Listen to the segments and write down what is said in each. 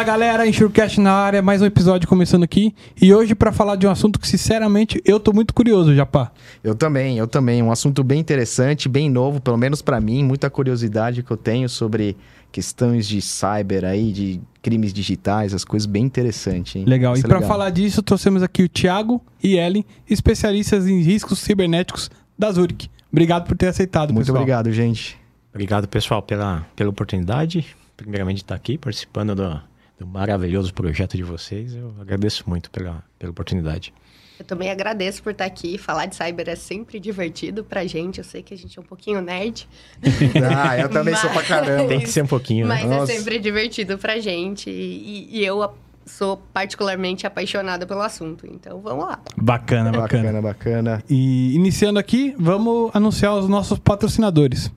Fala galera, Enxurcast na área, mais um episódio começando aqui. E hoje para falar de um assunto que sinceramente eu tô muito curioso, Japá. Eu também, eu também. Um assunto bem interessante, bem novo, pelo menos para mim, muita curiosidade que eu tenho sobre questões de cyber aí, de crimes digitais, as coisas bem interessantes, hein? Legal. Isso e é para falar disso, trouxemos aqui o Thiago e Ellen, especialistas em riscos cibernéticos da Zurich. Obrigado por ter aceitado, Muito pessoal. obrigado, gente. Obrigado, pessoal, pela, pela oportunidade. Primeiramente, de estar aqui participando do, do maravilhoso projeto de vocês. Eu agradeço muito pela, pela oportunidade. Eu também agradeço por estar aqui. Falar de cyber é sempre divertido pra gente. Eu sei que a gente é um pouquinho nerd. Ah, eu também sou pra caramba. Tem que ser um pouquinho, né? Mas Nossa. é sempre divertido pra gente. E, e eu sou particularmente apaixonada pelo assunto. Então vamos lá. Bacana, bacana. Bacana, bacana. E iniciando aqui, vamos anunciar os nossos patrocinadores.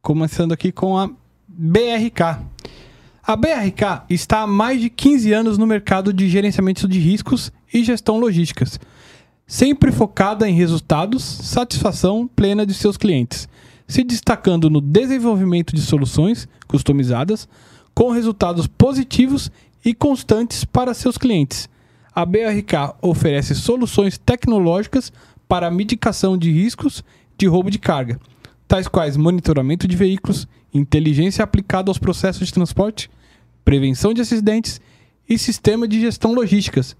Começando aqui com a BRK. A BRK está há mais de 15 anos no mercado de gerenciamento de riscos e gestão logísticas, sempre focada em resultados, satisfação plena de seus clientes, se destacando no desenvolvimento de soluções customizadas com resultados positivos e constantes para seus clientes. A BRK oferece soluções tecnológicas para a mitigação de riscos de roubo de carga, tais quais monitoramento de veículos, inteligência aplicada aos processos de transporte, prevenção de acidentes e sistema de gestão logísticas.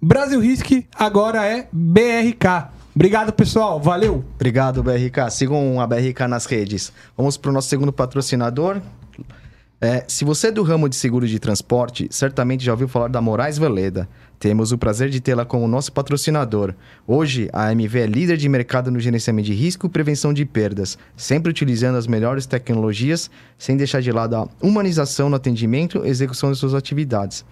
Brasil Risk agora é BRK. Obrigado, pessoal. Valeu! Obrigado, BRK. Sigam a BRK nas redes. Vamos para o nosso segundo patrocinador. É, se você é do ramo de seguro de transporte, certamente já ouviu falar da Moraes Veleda. Temos o prazer de tê-la como nosso patrocinador. Hoje, a AMV é líder de mercado no gerenciamento de risco e prevenção de perdas, sempre utilizando as melhores tecnologias, sem deixar de lado a humanização no atendimento e execução de suas atividades.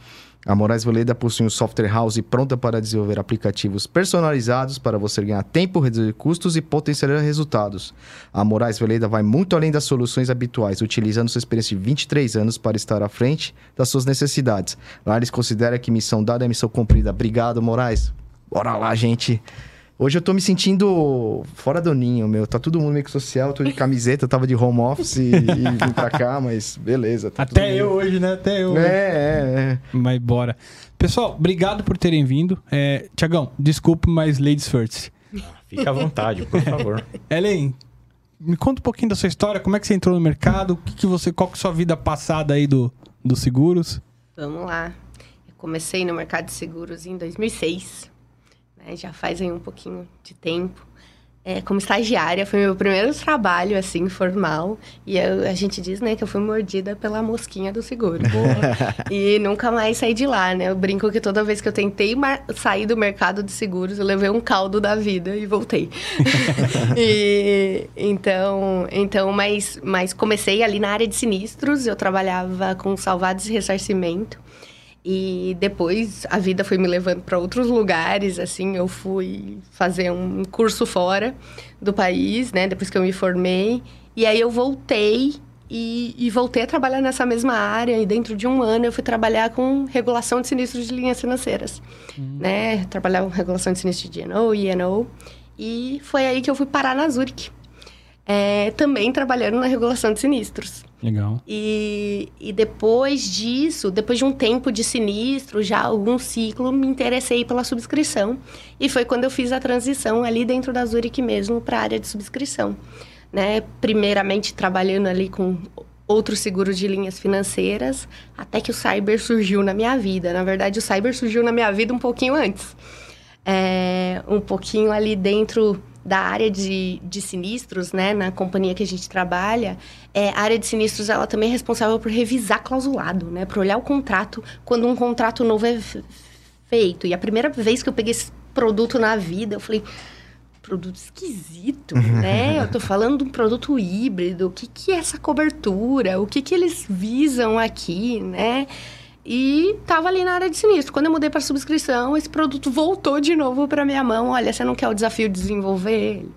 A Moraes Veleda possui um software house pronta para desenvolver aplicativos personalizados para você ganhar tempo, reduzir custos e potencializar resultados. A Moraes Veleda vai muito além das soluções habituais, utilizando sua experiência de 23 anos para estar à frente das suas necessidades. Lá eles consideram que missão dada é missão cumprida. Obrigado, Moraes. Bora lá, gente. Hoje eu tô me sentindo fora do ninho, meu. Tá todo mundo meio que social, tô de camiseta, eu tava de home office e, e vim pra cá, mas beleza. Tá Até eu hoje, né? Até eu. É, é, é. Mas bora. Pessoal, obrigado por terem vindo. É, Tiagão, desculpe, mas ladies first. Fica à vontade, por favor. Ellen, me conta um pouquinho da sua história, como é que você entrou no mercado, o que, que você, qual que é a sua vida passada aí do, dos seguros? Vamos lá. Eu comecei no mercado de seguros em 2006. Né? Já faz aí um pouquinho de tempo. É, como estagiária, foi meu primeiro trabalho, assim, formal. E eu- a gente diz, né, que eu fui mordida pela mosquinha do seguro. e nunca mais saí de lá, né? Eu brinco que toda vez que eu tentei sair do mercado de seguros, eu levei um caldo da vida e voltei. e, então, então mas, mas comecei ali na área de sinistros. Eu trabalhava com salvados e ressarcimento. E depois a vida foi me levando para outros lugares, assim, eu fui fazer um curso fora do país, né, depois que eu me formei. E aí eu voltei e, e voltei a trabalhar nessa mesma área. E dentro de um ano eu fui trabalhar com regulação de sinistros de linhas financeiras, né? Trabalhava com regulação de sinistros de E&O, E&O. E foi aí que eu fui parar na Zurich. É, também trabalhando na regulação de sinistros. Legal. E, e depois disso, depois de um tempo de sinistro, já algum ciclo, me interessei pela subscrição. E foi quando eu fiz a transição ali dentro da Zurich mesmo para a área de subscrição. Né? Primeiramente trabalhando ali com outros seguros de linhas financeiras, até que o cyber surgiu na minha vida. Na verdade, o cyber surgiu na minha vida um pouquinho antes. É, um pouquinho ali dentro da área de, de sinistros, né, na companhia que a gente trabalha, é, a área de sinistros ela também é responsável por revisar clausulado, né, por olhar o contrato quando um contrato novo é feito. E a primeira vez que eu peguei esse produto na vida, eu falei, produto esquisito, né? Eu tô falando de um produto híbrido, o que, que é essa cobertura? O que, que eles visam aqui, né? E tava ali na área de sinistro. Quando eu mudei para subscrição, esse produto voltou de novo para minha mão. Olha, você não quer o desafio de desenvolver ele?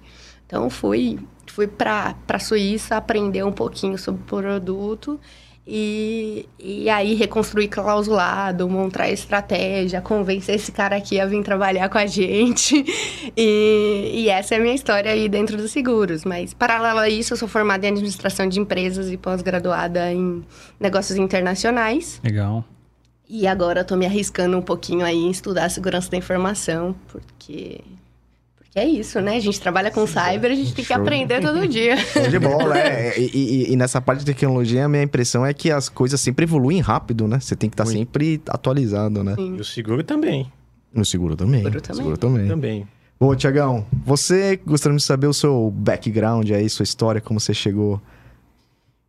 Então fui, fui para a Suíça aprender um pouquinho sobre o produto e, e aí reconstruir clausulado, montar estratégia, convencer esse cara aqui a vir trabalhar com a gente. E, e essa é a minha história aí dentro dos seguros. Mas, paralelo a isso, eu sou formada em administração de empresas e pós-graduada em negócios internacionais. Legal. E agora eu tô me arriscando um pouquinho aí em estudar a segurança da informação, porque porque é isso, né? A gente trabalha com cyber, a gente tem que aprender todo dia. Show de bola, é. E, e- e nessa parte de tecnologia, a minha impressão é que as coisas sempre evoluem rápido, né? Você tem que estar Muito. sempre atualizado, né? E o seguro também. No seguro também. Seguro também. Seguro também. Também. Bom, Tiagão, você gostaria de saber o seu background aí, sua história, como você chegou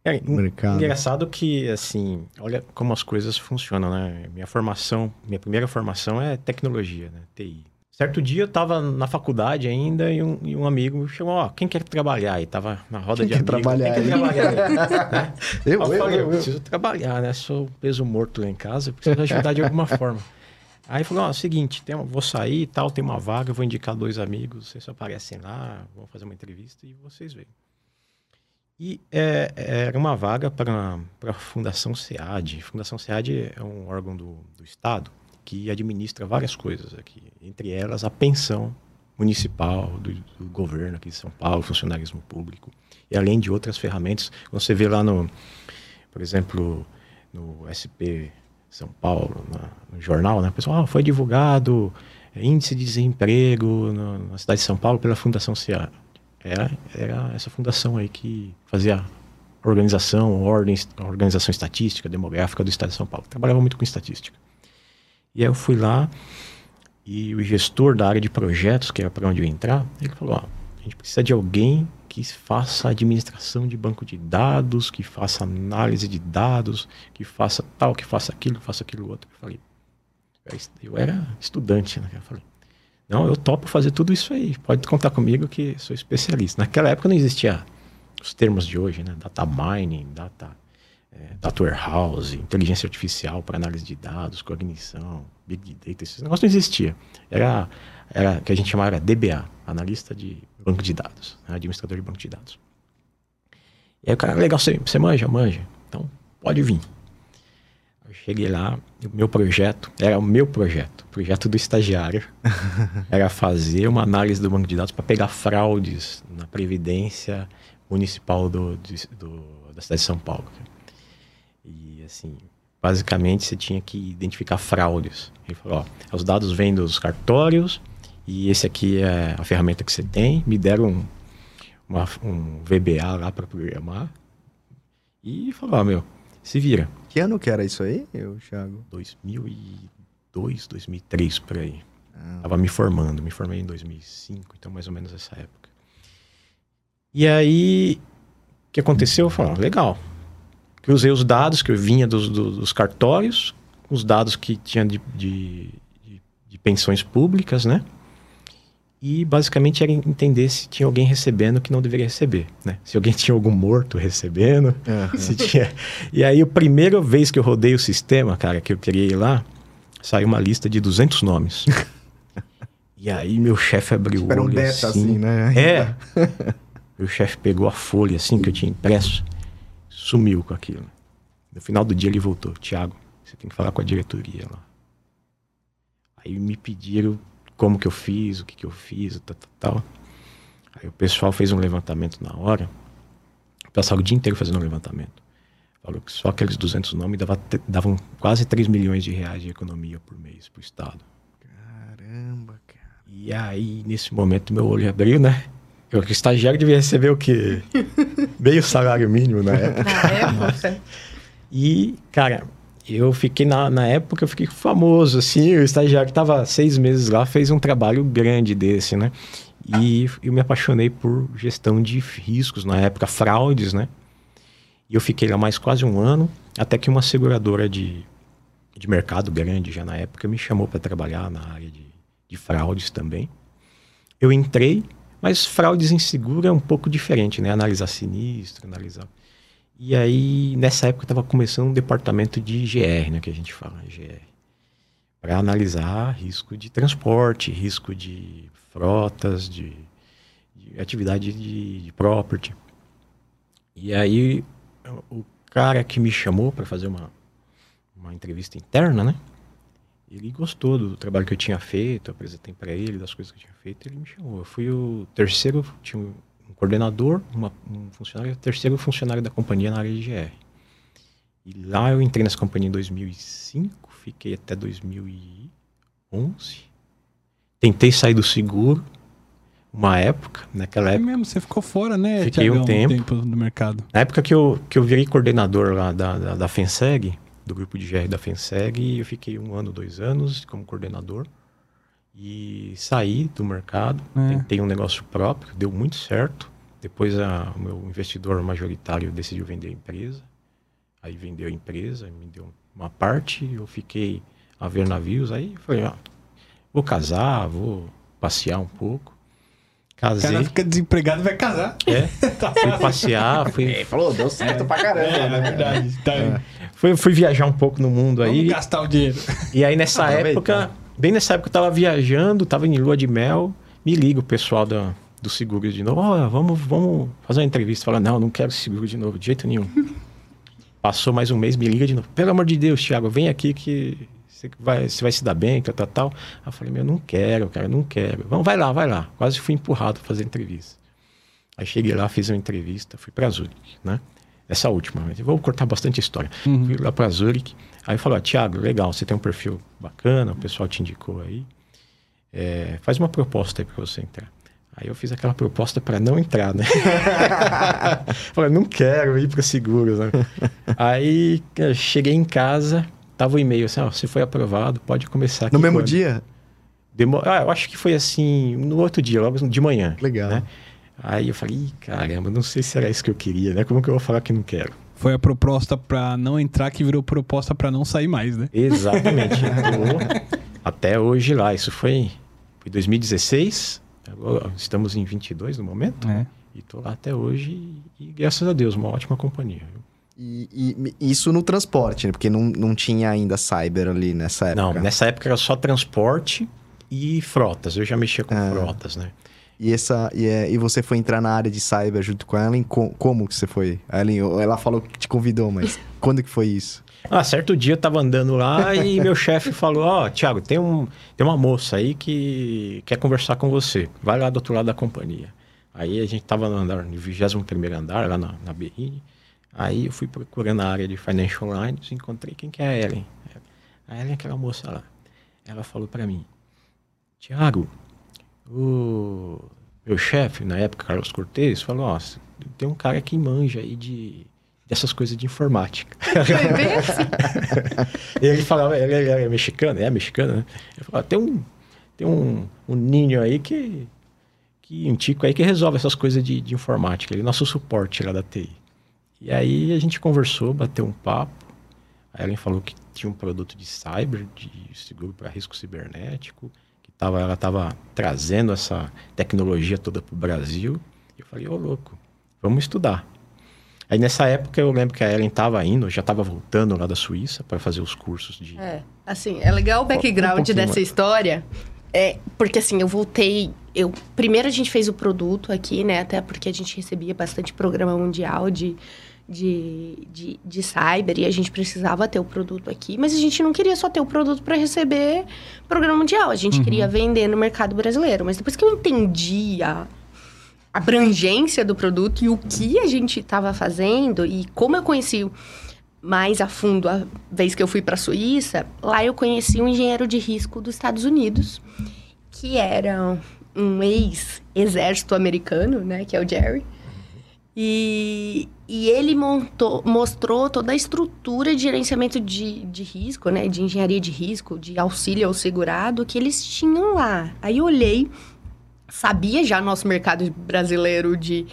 É, mercado? Engraçado que, assim, olha como as coisas funcionam, né? Minha formação, minha primeira formação é tecnologia, né? TI. Certo dia eu tava na faculdade ainda e um, e um amigo chegou, ó, quem quer trabalhar? E tava na roda Quem de quer amigos. trabalhar Quem quer trabalhar aí? Eu, eu eu, falei, eu, eu preciso trabalhar, né? Sou peso morto lá em casa, preciso ajudar de alguma forma. Aí falou, ó, é o seguinte, tem uma- vou sair e tal, tem uma vaga, vou indicar dois amigos, vocês aparecem lá, vão fazer uma entrevista e vocês veem. E é, era uma vaga para a Fundação SEAD. Fundação SEAD é um órgão do, do Estado que administra várias coisas aqui, entre elas a pensão municipal do, do governo aqui de São Paulo, funcionarismo público, e além de outras ferramentas. Você vê lá no, por exemplo, no SP São Paulo, na- no jornal, né? Pessoal, ah, foi divulgado é, índice de desemprego na, na cidade de São Paulo pela Fundação SEAD. Era, era essa fundação aí que fazia organização, ordem, organização estatística, demográfica do estado de São Paulo. Trabalhava muito com estatística. E aí eu fui lá e o gestor da área de projetos, que era para onde eu ia entrar, ele falou: ó, a gente precisa de alguém que faça administração de banco de dados, que faça análise de dados, que faça tal, que faça aquilo, que faça aquilo outro. Eu falei, eu era estudante, né? Eu falei, não, eu topo fazer tudo isso aí. Pode contar comigo que sou especialista. Naquela época não existia os termos de hoje, né? Data mining, data, é, data warehouse, inteligência artificial para análise de dados, cognição, big data, esses negócios não existia. Era, era o que a gente chamava DBA, analista de banco de dados, né? administrador de banco de dados. E aí o cara, legal, você, você manja? Manja. Então, pode vir. Eu cheguei lá, o meu projeto, era o meu projeto, o projeto do estagiário, era fazer uma análise do banco de dados para pegar fraudes na Previdência Municipal do, do- da cidade de São Paulo. E assim, basicamente você tinha que identificar fraudes. Ele falou, ó, os dados vêm dos cartórios e esse aqui é a ferramenta que você tem. Me deram um, uma- um VBA lá para programar e falou, ó, meu, se vira. Que ano que era isso aí, eu, Thiago? 2002, 2003, por aí. Ah, Tava me formando, me formei em 2005, então mais ou menos essa época. E aí, o que aconteceu? Eu falei, ah, legal. Usei os dados que eu vinha dos, dos- dos cartórios, os dados que tinha de, de- de- de pensões públicas, né? E basicamente era entender se tinha alguém recebendo que não deveria receber, né? Se alguém tinha algum morto recebendo, aham. se tinha... E aí, a primeira vez que eu rodei o sistema, cara, que eu ir lá, saiu uma lista de 200 nomes. e aí, meu chefe abriu o Era um olho beta, assim, né? É. meu chefe pegou a folha, assim, que eu tinha impresso, sumiu com aquilo. No final do dia, ele voltou. Tiago, você tem que falar com a diretoria lá. Aí me pediram como que eu fiz, o que que eu fiz, tal, tal, tal. Aí o pessoal fez um levantamento na hora. Passaram o dia inteiro fazendo um levantamento. Falou que só aqueles 200 nomes dava, davam quase 3 milhões de reais de economia por mês pro Estado. Caramba, cara. E aí, nesse momento, meu olho abriu, né? Eu, que estagiário devia receber o quê? Meio salário mínimo na época. Na época. E, cara, eu fiquei na, na época, eu fiquei famoso, assim, o estagiário que estava seis meses lá fez um trabalho grande desse, né? E eu me apaixonei por gestão de riscos na época, fraudes, né? E eu fiquei lá mais quase um ano, até que uma seguradora de, de mercado grande já na época me chamou para trabalhar na área de, de fraudes também. Eu entrei, mas fraudes em seguro é um pouco diferente, né? Analisar sinistro, analisar e aí, nessa época, estava começando um departamento de GR, né, que a gente fala, GR, para analisar risco de transporte, risco de frotas, de, de atividade de, de property. E aí, o cara que me chamou para fazer uma, uma entrevista interna, né, ele gostou do trabalho que eu tinha feito, apresentei para ele das coisas que eu tinha feito, ele me chamou. Eu fui o terceiro, tinha um coordenador, uma- um funcionário, o terceiro funcionário da companhia na área de GR. E lá eu entrei nessa companhia em 2005, fiquei até 2011. Tentei sair do seguro uma época, naquela É época. mesmo, você ficou fora, né, Fiquei um Thiagão, tempo. do mercado. Na época que eu, que eu virei coordenador lá da, da, da FENSEG, do grupo de GR da FENSEG, eu fiquei um ano, dois anos como coordenador. E saí do mercado, É. tentei um negócio próprio, deu muito certo. Depois a- o meu investidor majoritário decidiu vender a empresa. Aí vendeu a empresa, me deu uma parte, eu fiquei a ver navios. Aí falei, ah, vou casar, vou passear um pouco. O Casei. cara fica desempregado e vai casar. É, Tá fui passear, fui, Ele falou, deu certo pra caramba. É, né? é verdade. Tá. Fui, fui viajar um pouco no mundo Vamos aí. gastar o dinheiro. E aí nessa Aproveita. época, bem nessa época eu tava viajando, tava em lua de mel, me liga o pessoal da, do seguro de novo, ó, vamos, vamos fazer uma entrevista. Fala, não, não quero seguro de novo, de jeito nenhum. Passou mais um mês, me liga de novo. Pelo amor de Deus, Thiago, vem aqui que você vai, você vai se dar bem, tal, tal, tal. Aí eu falei, meu, não quero, cara, não quero. Vamos, vai lá, vai lá. Quase fui empurrado pra fazer entrevista. Aí cheguei lá, fiz uma entrevista, fui pra Zurich, né? Essa última, eu vou cortar bastante história. Fui lá pra Zurich, aí falou, ah, Thiago, legal, você tem um perfil bacana, o pessoal te indicou aí. É, faz uma proposta aí pra você entrar. Aí eu fiz aquela proposta para não entrar, né? Falei, não quero ir para seguros, né? Aí eu cheguei em casa, tava o e-mail assim, ó, você foi aprovado, pode começar aqui. No mesmo quando?" dia? Demo- Ah, eu acho que foi assim, no outro dia, logo de manhã. Legal. Né? Aí eu falei, caramba, não sei se era isso que eu queria, né? Como que eu vou falar que não quero? Foi a proposta pra não entrar que virou proposta pra não sair mais, né? Exatamente. Até hoje lá. Isso foi em 2016. Agora estamos em 22 no momento. É. E tô lá até hoje e, graças a Deus, uma ótima companhia. E, e isso no transporte, né? Porque não, não tinha ainda cyber ali nessa época. Não, nessa época era só transporte e frotas. Eu já mexia com Ah. frotas, né? E, essa, e, é, e você foi entrar na área de cyber junto com a Ellen? Co- como que você foi? A Ellen, ela falou que te convidou, mas quando que foi isso? Ah, certo dia eu tava andando lá e meu chefe falou: Ó, Thiago, tem, um, tem uma moça aí que quer conversar com você. Vai lá do outro lado da companhia. Aí a gente tava no andar, no 21 andar, lá na, na BRI. Aí eu fui procurando a área de Financial Lines e encontrei quem que é a Ellen. A Ellen é aquela moça lá. Ela falou para mim: Thiago, o meu chefe, na época, Carlos Cortez, falou: Ó, tem um cara que manja aí de, dessas coisas de informática. Bem assim. ele falava, ele, é mexicano, é mexicano, né? Ele falava, tem um, tem um, um ninho aí que, que, um tico aí que resolve essas coisas de, de informática. Ele é nosso suporte lá da TI. E aí a gente conversou, bateu um papo. A Ellen falou que tinha um produto de cyber, de seguro para risco cibernético, tava, ela estava trazendo essa tecnologia toda para o Brasil. Eu falei, ô louco, vamos estudar. Aí nessa época eu lembro que a Ellen estava indo, já estava voltando lá da Suíça para fazer os cursos de. É, assim, é legal o background pouquinho dessa história. É, porque assim, eu voltei. Eu, primeiro a gente fez o produto aqui, né? Até porque a gente recebia bastante programa mundial de, de, de, de cyber e a gente precisava ter o produto aqui, mas a gente não queria só ter o produto para receber programa mundial. A gente queria vender no mercado brasileiro. Mas depois que eu entendi a abrangência do produto e o que a gente estava fazendo e como eu conheci mais a fundo a vez que eu fui para a Suíça, lá eu conheci um engenheiro de risco dos Estados Unidos, que era um ex-exército americano, né, que é o Jerry. E, e ele montou, mostrou toda a estrutura de gerenciamento de, de risco, né, de engenharia de risco, de auxílio ao segurado que eles tinham lá. Aí eu olhei, sabia já nosso mercado brasileiro de,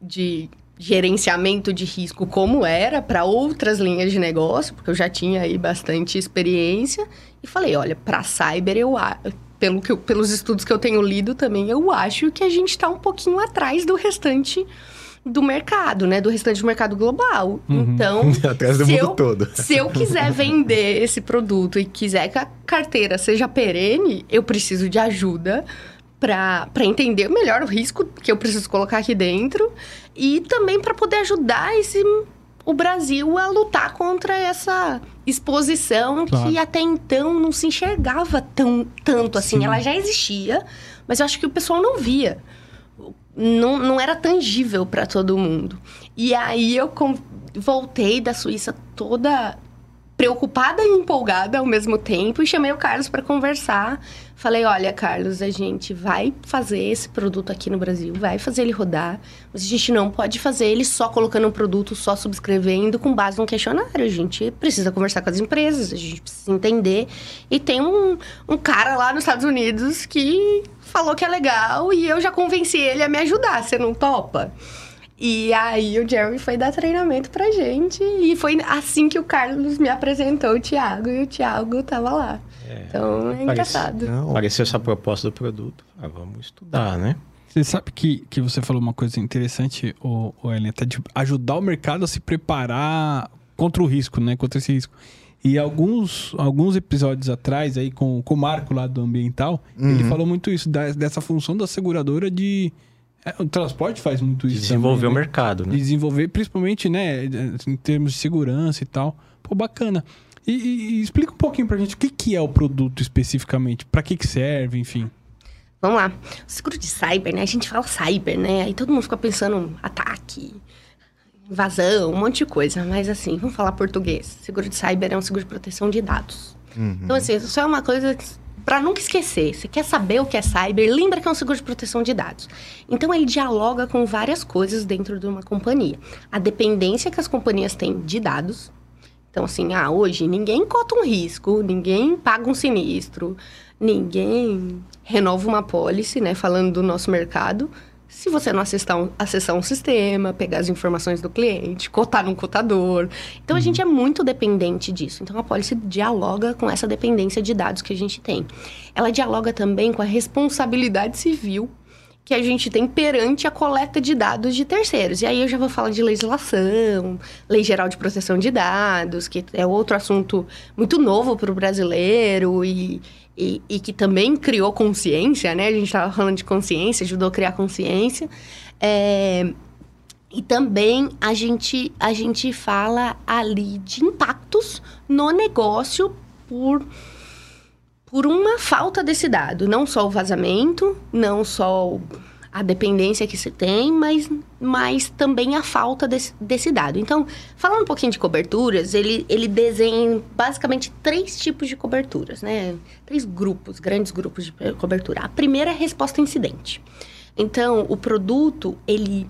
de gerenciamento de risco como era para outras linhas de negócio, porque eu já tinha aí bastante experiência e falei, olha, para cyber eu pelo que pelos estudos que eu tenho lido também, eu acho que a gente está um pouquinho atrás do restante do mercado, né, do restante do mercado global. Então, Atrás do se mundo eu- todo. se eu quiser vender esse produto e quiser que a carteira seja perene, eu preciso de ajuda para entender melhor o risco que eu preciso colocar aqui dentro e também para poder ajudar esse, o Brasil a lutar contra essa exposição Claro. que até então não se enxergava tão, tanto assim. Sim. Ela já existia, mas eu acho que o pessoal não via. Não, não era tangível para todo mundo. E aí eu voltei da Suíça toda preocupada e empolgada ao mesmo tempo e chamei o Carlos para conversar. Falei: "Olha, Carlos, a gente vai fazer esse produto aqui no Brasil, vai fazer ele rodar, mas a gente não pode fazer ele só colocando um produto, só subscrevendo com base num questionário. A gente precisa conversar com as empresas, a gente precisa entender. E tem um, um cara lá nos Estados Unidos que falou que é legal e eu já convenci ele a me ajudar. Você não topa?" E aí o Jerry foi dar treinamento pra gente. E foi assim que o Carlos me apresentou o Thiago e o Thiago tava lá. É, Então é engraçado. Apareceu essa proposta do produto. Ah, vamos estudar, né? Você sabe que, que você falou uma coisa interessante, o, o Ellen, até de ajudar o mercado a se preparar contra o risco, né? Contra esse risco. E alguns, alguns episódios atrás, aí, com, com o Marco lá do ambiental, ele falou muito isso, da- dessa função da seguradora de. é, o transporte faz muito isso. Desenvolver também, o né? mercado, né? Desenvolver, principalmente, né, em termos de segurança e tal. Pô, bacana. E, e- e explica um pouquinho pra gente o que, que é o produto especificamente, pra que, que serve, enfim. Vamos lá. O seguro de cyber, né? A gente fala cyber, né? Aí todo mundo fica pensando ataque, invasão, um monte de coisa. Mas assim, vamos falar português. Seguro de cyber é um seguro de proteção de dados. Então, assim, isso é uma coisa para nunca esquecer. Você quer saber o que é cyber? Lembra que é um seguro de proteção de dados. Então, ele dialoga com várias coisas dentro de uma companhia. A dependência que as companhias têm de dados. Então, assim, ah, hoje ninguém cota um risco, ninguém paga um sinistro, ninguém renova uma pólice, né? Falando do nosso mercado. Se você não acessar um, acessar um sistema, pegar as informações do cliente, cotar num cotador. Então, a gente é muito dependente disso. Então, a pólice dialoga com essa dependência de dados que a gente tem. Ela dialoga também com a responsabilidade civil que a gente tem perante a coleta de dados de terceiros. E aí eu já vou falar de legislação, Lei Geral de Proteção de Dados, que é outro assunto muito novo para o brasileiro e, e, e que também criou consciência, né? A gente estava falando de consciência, ajudou a criar consciência. É, e também a gente, a gente fala ali de impactos no negócio por por uma falta desse dado. Não só o vazamento, não só o- a dependência que se tem, mas, mas também a falta desse, desse dado. Então, falando um pouquinho de coberturas, ele, ele desenha basicamente três tipos de coberturas, né? Três grupos, grandes grupos de cobertura. A primeira é a resposta incidente. Então, o produto, ele...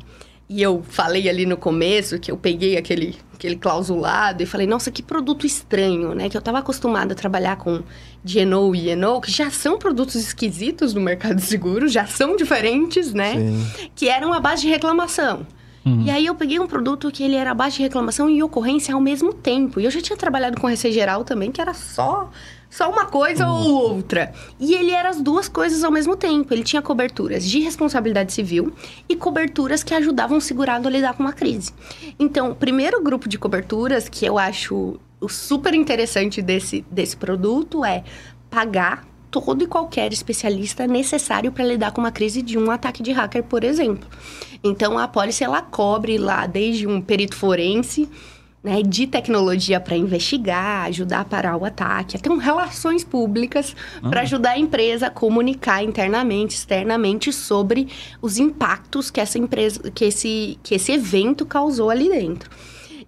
E eu falei ali no começo que eu peguei aquele, aquele clausulado e falei, nossa, que produto estranho, né? Que eu estava acostumada a trabalhar com GNO e ENO, que já são produtos esquisitos no mercado de seguros, já são diferentes, né? Sim. Que eram a base de reclamação. E aí eu peguei um produto que ele era a base de reclamação e ocorrência ao mesmo tempo. E eu já tinha trabalhado com receita geral também, que era só só uma coisa ou outra. E ele era as duas coisas ao mesmo tempo. Ele tinha coberturas de responsabilidade civil e coberturas que ajudavam o segurado a lidar com uma crise. Então, o primeiro grupo de coberturas que eu acho o super interessante desse, desse produto é pagar todo e qualquer especialista necessário para lidar com uma crise de um ataque de hacker, por exemplo. Então, a pólice, ela cobre lá desde um perito forense, né, de tecnologia para investigar, ajudar a parar o ataque, até um relações públicas para ajudar a empresa a comunicar internamente, externamente sobre os impactos que essa empresa, que esse, que esse evento causou ali dentro.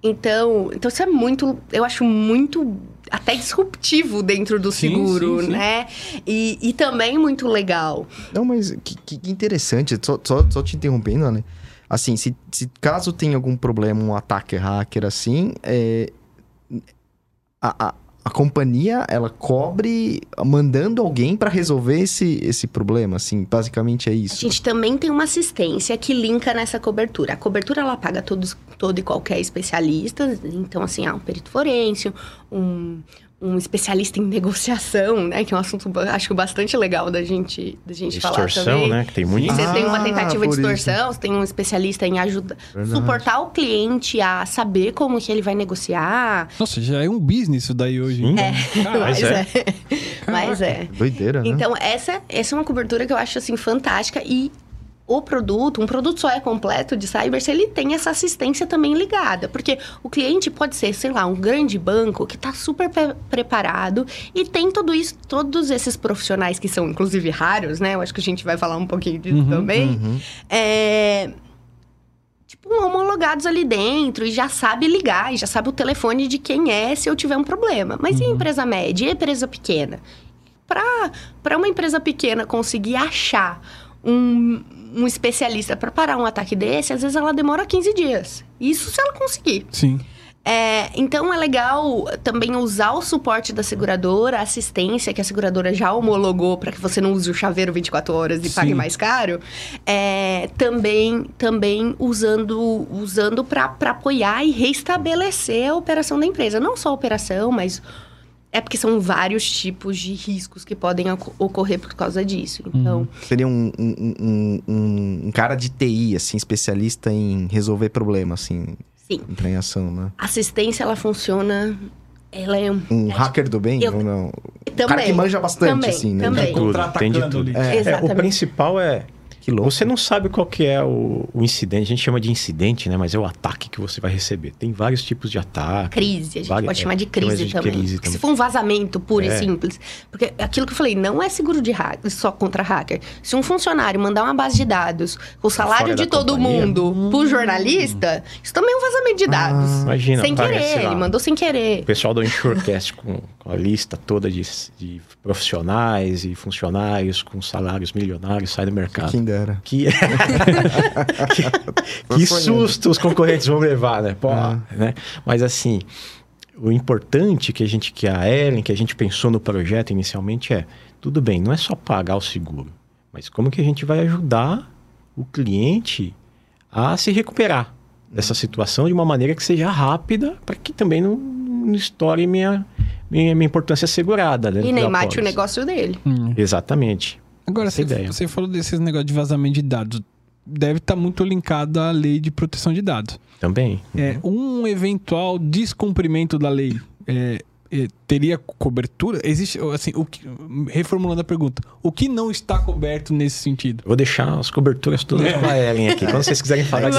Então, então isso é muito, eu acho muito até disruptivo dentro do Sim, seguro, sim, sim. né? E, e também muito legal. Não, mas que, que- que interessante. Só, só, só te interrompendo, né? Assim, se, se caso tenha algum problema, um ataque hacker assim, é, a, a, a companhia, ela cobre mandando alguém para resolver esse, esse problema, assim, basicamente é A isso. gente também tem uma assistência que linka nessa cobertura. A cobertura ela paga todos, todo e qualquer especialista. Então, assim, ah, um perito forense, um, um especialista em negociação, né? Que é um assunto, acho que bastante legal da gente, da gente falar Extorsão, também. né? Que tem muito. Você tem uma Ah, tentativa de isso. extorsão, você tem um especialista em ajudar, Verdade. suportar o cliente a saber como que ele vai negociar. Nossa, já é um business isso daí hoje. Sim. então. Caraca. Mas é. é. Mas é. Doideira, né? Então, essa, essa é uma cobertura que eu acho, assim, fantástica. E o produto, um produto só é completo de cyber se ele tem essa assistência também ligada. Porque o cliente pode ser, sei lá, um grande banco que está super pre- preparado e tem tudo isso, todos esses profissionais que são, inclusive, raros, né? Eu acho que a gente vai falar um pouquinho disso também. Uhum. É, Tipo, homologados ali dentro e já sabe ligar, e já sabe o telefone de quem é se eu tiver um problema. Mas e a empresa média e a empresa pequena? Para uma empresa pequena conseguir achar um, um especialista para parar um ataque desse, às vezes ela demora 15 dias. Isso se ela conseguir. Sim. É, então é legal também usar o suporte da seguradora, a assistência que a seguradora já homologou para que você não use o chaveiro 24 horas e Sim. pague mais caro. É, também, também usando, usando para apoiar e restabelecer a operação da empresa. Não só a operação, mas é porque são vários tipos de riscos que podem oco- ocorrer por causa disso. Então, Seria um, um, um, um- um cara de TI, assim, especialista em resolver problemas, assim, sim. entrar em ação, né? Assistência, ela funciona... Ela é um... Um é, hacker do bem? eu- ou não? também, cara que manja bastante, também, assim, né? Também. Tem tudo, tem de tudo. É, Exatamente. o principal é Que louco. Você não sabe qual que é o, o incidente, a gente chama de incidente, né? Mas é o ataque que você vai receber. Tem vários tipos de ataque. Crise, a gente Várias- pode é, chamar de crise de também. crise Porque Se também. for um vazamento puro É. e simples. Porque aquilo que eu falei, não é seguro de hacker, só contra hacker. Se um funcionário mandar uma base de dados com o salário Fora de todo companhia. mundo pro jornalista, isso também é um vazamento de dados. Imagina, sem querer, lá. ele mandou sem O querer. pessoal do Insurecast com, com a lista toda de, de profissionais e funcionários com salários milionários sai do mercado. Quem dera. Que, que, que susto os concorrentes vão levar, né? Pô, Ah. né? Mas assim, o importante que a gente, que a Ellen, que a gente pensou no projeto inicialmente é, tudo bem, não é só pagar o seguro, mas como que a gente vai ajudar o cliente a se recuperar dessa situação de uma maneira que seja rápida, para que também não, não estoure minha, minha, minha importância segurada. dentro E nem mate o negócio dele. Hum. Exatamente. Agora, você, ideia. você falou desses negócios de vazamento de dados. Deve estar muito linkado à lei de proteção de dados. Também. É, um eventual descumprimento da lei é, é, teria cobertura? Existe, assim, o que, reformulando a pergunta, o que não está coberto nesse sentido? Vou deixar as coberturas todas com a Ellen aqui. Quando vocês quiserem falar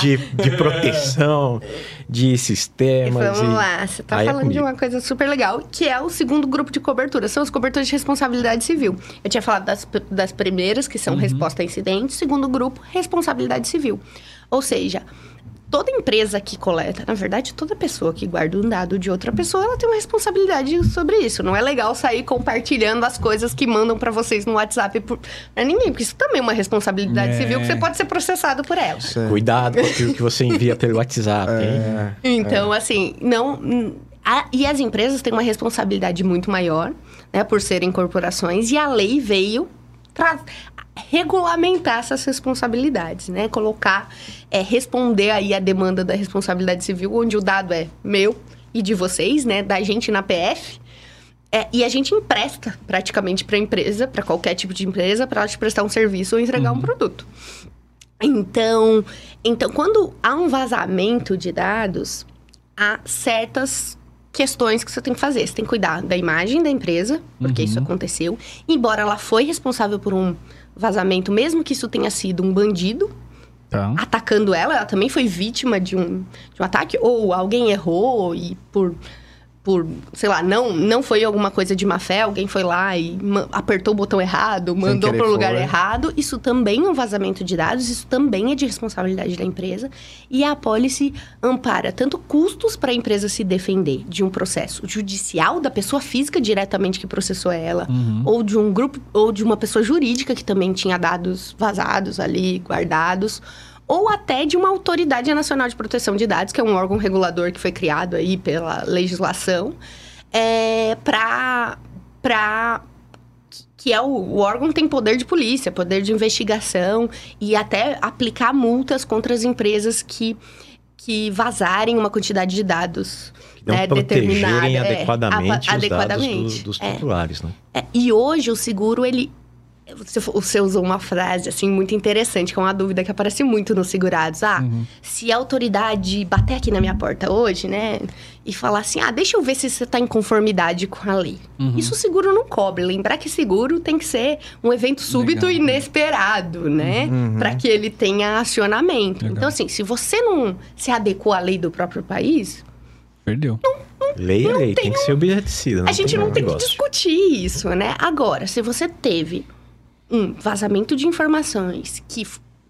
de, de, de proteção, de sistemas. Vamos e- lá, você tá Aí é falando de comigo. uma coisa super legal, que é o segundo grupo de cobertura. São as coberturas de responsabilidade civil. Eu tinha falado das, das primeiras, que são resposta a incidentes. Segundo grupo, responsabilidade civil. Ou seja, toda empresa que coleta, na verdade, toda pessoa que guarda um dado de outra pessoa, ela tem uma responsabilidade sobre isso. Não é legal sair compartilhando as coisas que mandam pra vocês no WhatsApp por- pra ninguém, porque isso também é uma responsabilidade É. civil que você pode ser processado por ela. Cuidado com aquilo que você envia pelo WhatsApp, hein? É. Então, assim, não. a- e as empresas têm uma responsabilidade muito maior, né, por serem corporações, e a lei veio regulamentar essas responsabilidades, né? Colocar, é, responder aí a demanda da responsabilidade civil, onde o dado é meu e de vocês, né? Da gente na PF. É, e a gente empresta praticamente para a empresa, para qualquer tipo de empresa, para ela te prestar um serviço ou entregar um produto. Então, então, quando há um vazamento de dados, há certas questões que você tem que fazer. Você tem que cuidar da imagem da empresa, porque isso aconteceu. Embora ela foi responsável por um vazamento, mesmo que isso tenha sido um bandido Tá. atacando ela, ela também foi vítima de um, de um ataque, ou alguém errou e por. Por, sei lá, não, não foi alguma coisa de má fé, alguém foi lá e apertou o botão errado, mandou para o lugar foi. errado. Isso também é um vazamento de dados, isso também é de responsabilidade da empresa. E a policy ampara tanto custos para a empresa se defender de um processo judicial da pessoa física diretamente que processou ela, ou de um grupo, ou de uma pessoa jurídica que também tinha dados vazados ali, guardados. Ou até de uma autoridade nacional de proteção de dados, que é um órgão regulador que foi criado aí pela legislação, é, para para que é o, o órgão tem poder de polícia, poder de investigação e até aplicar multas contra as empresas que, que vazarem uma quantidade de dados. Não né, determinada, é, adequadamente os adequadamente. dados do- dos É. titulares, né? É, e hoje o seguro, ele. Você, você usou uma frase, assim, muito interessante, que é uma dúvida que aparece muito nos segurados. Ah, se a autoridade bater aqui na minha porta hoje, né? E falar assim, ah, deixa eu ver se você tá em conformidade com a lei. Isso o seguro não cobre. Lembrar que seguro tem que ser um evento súbito Legal. e inesperado, né? Para que ele tenha acionamento. Legal. Então, assim, se você não se adequou à lei do próprio país, Perdeu. Lei é lei, tem que ser obedecida. a gente não tem que negócio. discutir isso, né? Agora, se você teve um vazamento de informações que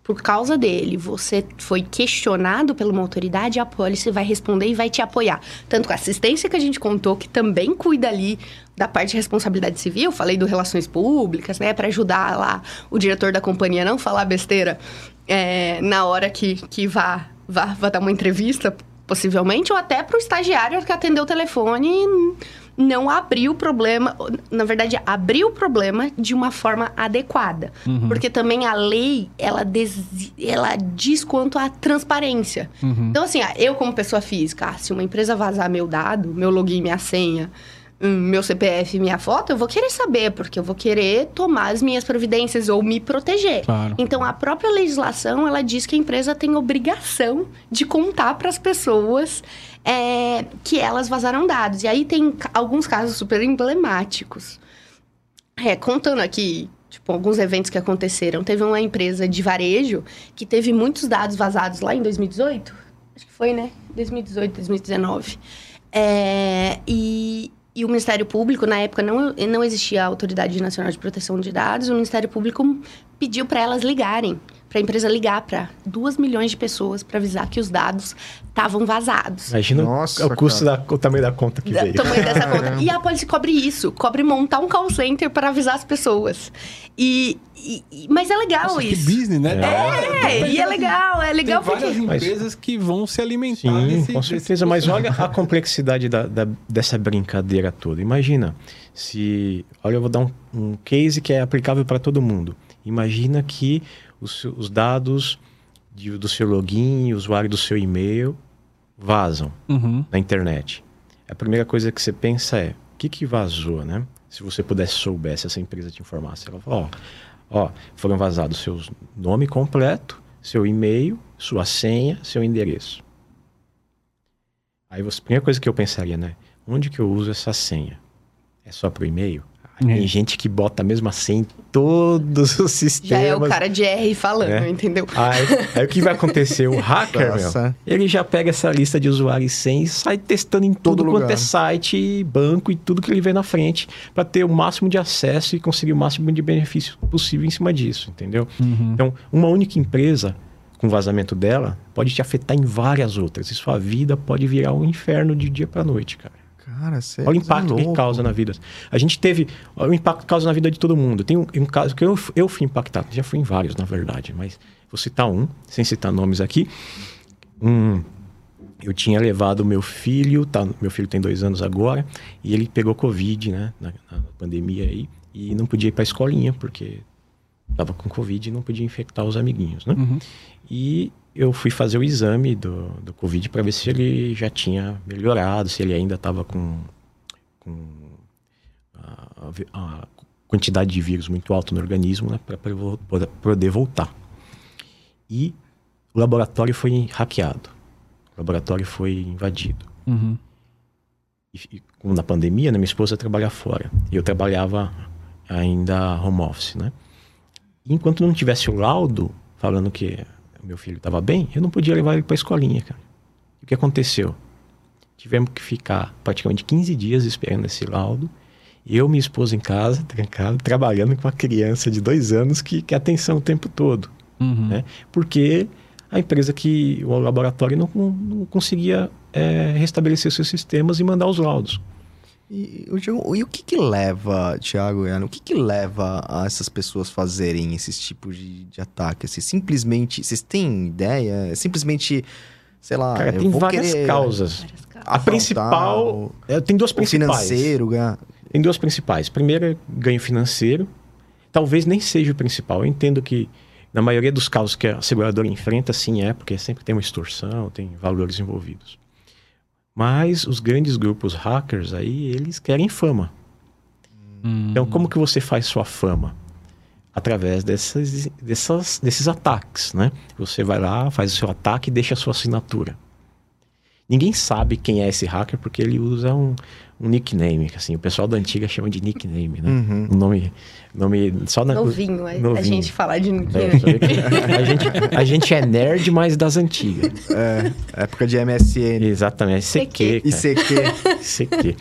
por causa dele, você foi questionado por uma autoridade, a polícia vai responder e vai te apoiar. Tanto com a assistência que a gente contou, que também cuida ali da parte de responsabilidade civil, falei do relações públicas, né, para ajudar lá o diretor da companhia a não falar besteira é, na hora que, que vá, vá, vá dar uma entrevista, possivelmente, ou até para o estagiário que atendeu o telefone e não abriu o problema, na verdade, abriu o problema de uma forma adequada. Uhum. Porque também a lei, ela, des, ela diz quanto à transparência. Uhum. Então, assim, ah, eu como pessoa física, ah, se uma empresa vazar meu dado, meu login, minha senha, hum, meu CPF minha foto, eu vou querer saber, porque eu vou querer tomar as minhas providências ou me proteger. Claro. Então, a própria legislação, ela diz que a empresa tem obrigação de contar para as pessoas é, que elas vazaram dados. E aí tem alguns casos super emblemáticos. É, contando aqui, tipo, alguns eventos que aconteceram. Teve uma empresa de varejo que teve muitos dados vazados lá em 2018. Acho que foi, né? 2018, 2019. É, e, e o Ministério Público, na época, não, não existia a Autoridade Nacional de Proteção de Dados. O Ministério Público pediu para elas ligarem, para a empresa ligar para 2 milhões de pessoas para avisar que os dados estavam vazados. Imagina Nossa, o custo da, o tamanho da conta que Da- veio. tamanho dessa conta. E a polícia cobre isso, cobre montar um call center para avisar as pessoas. E, e- e- mas é legal Nossa, que isso. business, né? É, e é legal, é legal Tem várias porque. empresas que vão se alimentar Sim, desse- com certeza. Mas olha a complexidade da, da- dessa brincadeira toda. Imagina se. Olha, eu vou dar um, um case que é aplicável para todo mundo. Imagina que os, os dados de- do seu login, usuário do seu e-mail vazam Uhum. na internet. A primeira coisa que você pensa é: o que, que vazou, né? Se você pudesse souber, se essa empresa te informasse, ela fala: ó, ó, foram vazados seu nome completo, seu e-mail, sua senha, seu endereço. Aí você, a primeira coisa que eu pensaria, né? Onde que eu uso essa senha? É só pro e-mail? É. Tem gente que bota a mesma senha em todos os sistemas. Já é o cara de R falando, É. entendeu? Aí, aí o que vai acontecer? O hacker, meu, ele já pega essa lista de usuários e senha e sai testando em Todo tudo quanto lugar. é site, banco e tudo que ele vê na frente para ter o máximo de acesso e conseguir o máximo de benefício possível em cima disso, entendeu? Uhum. Então, uma única empresa com vazamento dela pode te afetar em várias outras e sua vida pode virar um inferno de dia para noite, cara. Cara, você Olha o impacto é que causa na vida. A gente teve. Olha o impacto que causa na vida de todo mundo. Tem um, um caso que eu, eu fui impactado. Já fui em vários, na verdade. Mas vou citar um, sem citar nomes aqui. Um, eu tinha levado meu filho, tá, meu filho tem dois anos agora, e ele pegou Covid, né? Na, na pandemia aí. E não podia ir pra escolinha, porque tava com Covid e não podia infectar os amiguinhos, né? Uhum. E eu fui fazer o exame do, do Covid para ver se ele já tinha melhorado, se ele ainda estava com, com a, a quantidade de vírus muito alta no organismo, né, para poder voltar. E o laboratório foi hackeado, o laboratório foi invadido. Uhum. E, como na pandemia, né, minha esposa trabalha fora. E eu trabalhava ainda home office, né? Enquanto não tivesse o laudo falando que meu filho estava bem, eu não podia levar ele para a escolinha, cara. O que aconteceu? Tivemos que ficar praticamente 15 dias esperando esse laudo. Eu, minha esposa em casa, trancado, trabalhando com uma criança de dois anos que quer atenção o tempo todo Uhum. né? Porque a empresa que o laboratório não, não- não conseguia é, restabelecer seus sistemas e mandar os laudos. E, e o que que leva, Thiago e Ana, o que que leva a essas pessoas fazerem esses tipos de, de ataque? Assim, simplesmente, vocês têm ideia? É simplesmente, sei lá, Cara, eu tem vou várias querer causas. Várias causas. A principal é, tem duas o principais. financeiro, ganhar... Tem duas principais. Primeiro é ganho financeiro. Talvez nem seja o principal. Eu entendo que na maioria dos casos que a seguradora enfrenta, sim é, porque sempre tem uma extorsão, tem valores envolvidos. Mas os grandes grupos hackers aí, eles querem fama. Uhum. Então, como que você faz sua fama? Através dessas, dessas, desses ataques, né? Você vai lá, faz o seu ataque e deixa a sua assinatura. Ninguém sabe quem é esse hacker porque ele usa um, um nickname, que, assim, o pessoal da antiga chama de nickname, né? Uhum. Um nome, nome só na Novinho, a- a Novinho. gente falar de É, nickname. que a, gente, a gente é nerd, mas das antigas. É, época de MSN Exatamente, CQ, e cara. CQ. CQ.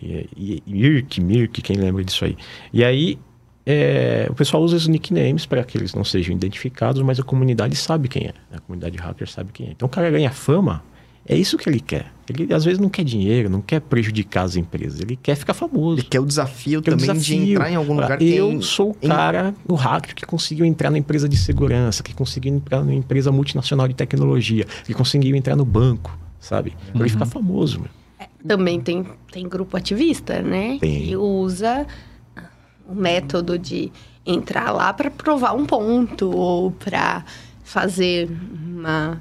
E, e, e Mirk, Mirk, quem lembra disso aí. E aí, é, o pessoal usa os nicknames para que eles não sejam identificados, mas a comunidade sabe quem é. A comunidade hacker sabe quem é. Então o cara ganha fama, é isso que ele quer. Ele às vezes não quer dinheiro, não quer prejudicar as empresas, ele quer ficar famoso. Ele quer o desafio Quer o também de desafio. entrar em algum lugar Eu tem- sou o cara, o hacker que conseguiu entrar na empresa de segurança, que conseguiu entrar na empresa multinacional de tecnologia, que conseguiu entrar no banco, sabe? Pra ele ficar famoso, meu. Também tem, tem grupo ativista, né? Tem. Que usa o método de entrar lá para provar um ponto ou para fazer uma.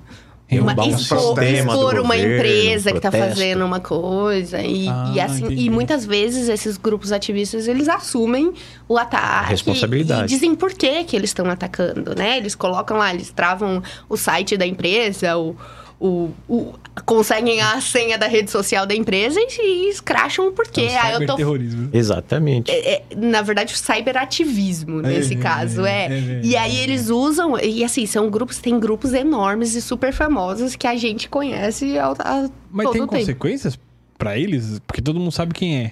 Uma, Derrubar um expor, expor uma governo, empresa que está protesto. fazendo uma coisa e, Ah, e assim entendi. e muitas vezes esses grupos ativistas eles assumem o ataque responsabilidade. e dizem por que que eles estão atacando né eles colocam lá eles travam o site da empresa o, o, o- conseguem a senha da rede social da empresa e, e escracham o porquê É o ah, eu tô cyberterrorismo. Exatamente. é, na verdade, o cyberativismo nesse É, caso, é. é, é, e é. aí eles usam, e assim, são grupos, tem grupos enormes e super famosos que a gente conhece a, a Mas todo tem consequências pra eles? Porque todo mundo sabe quem é.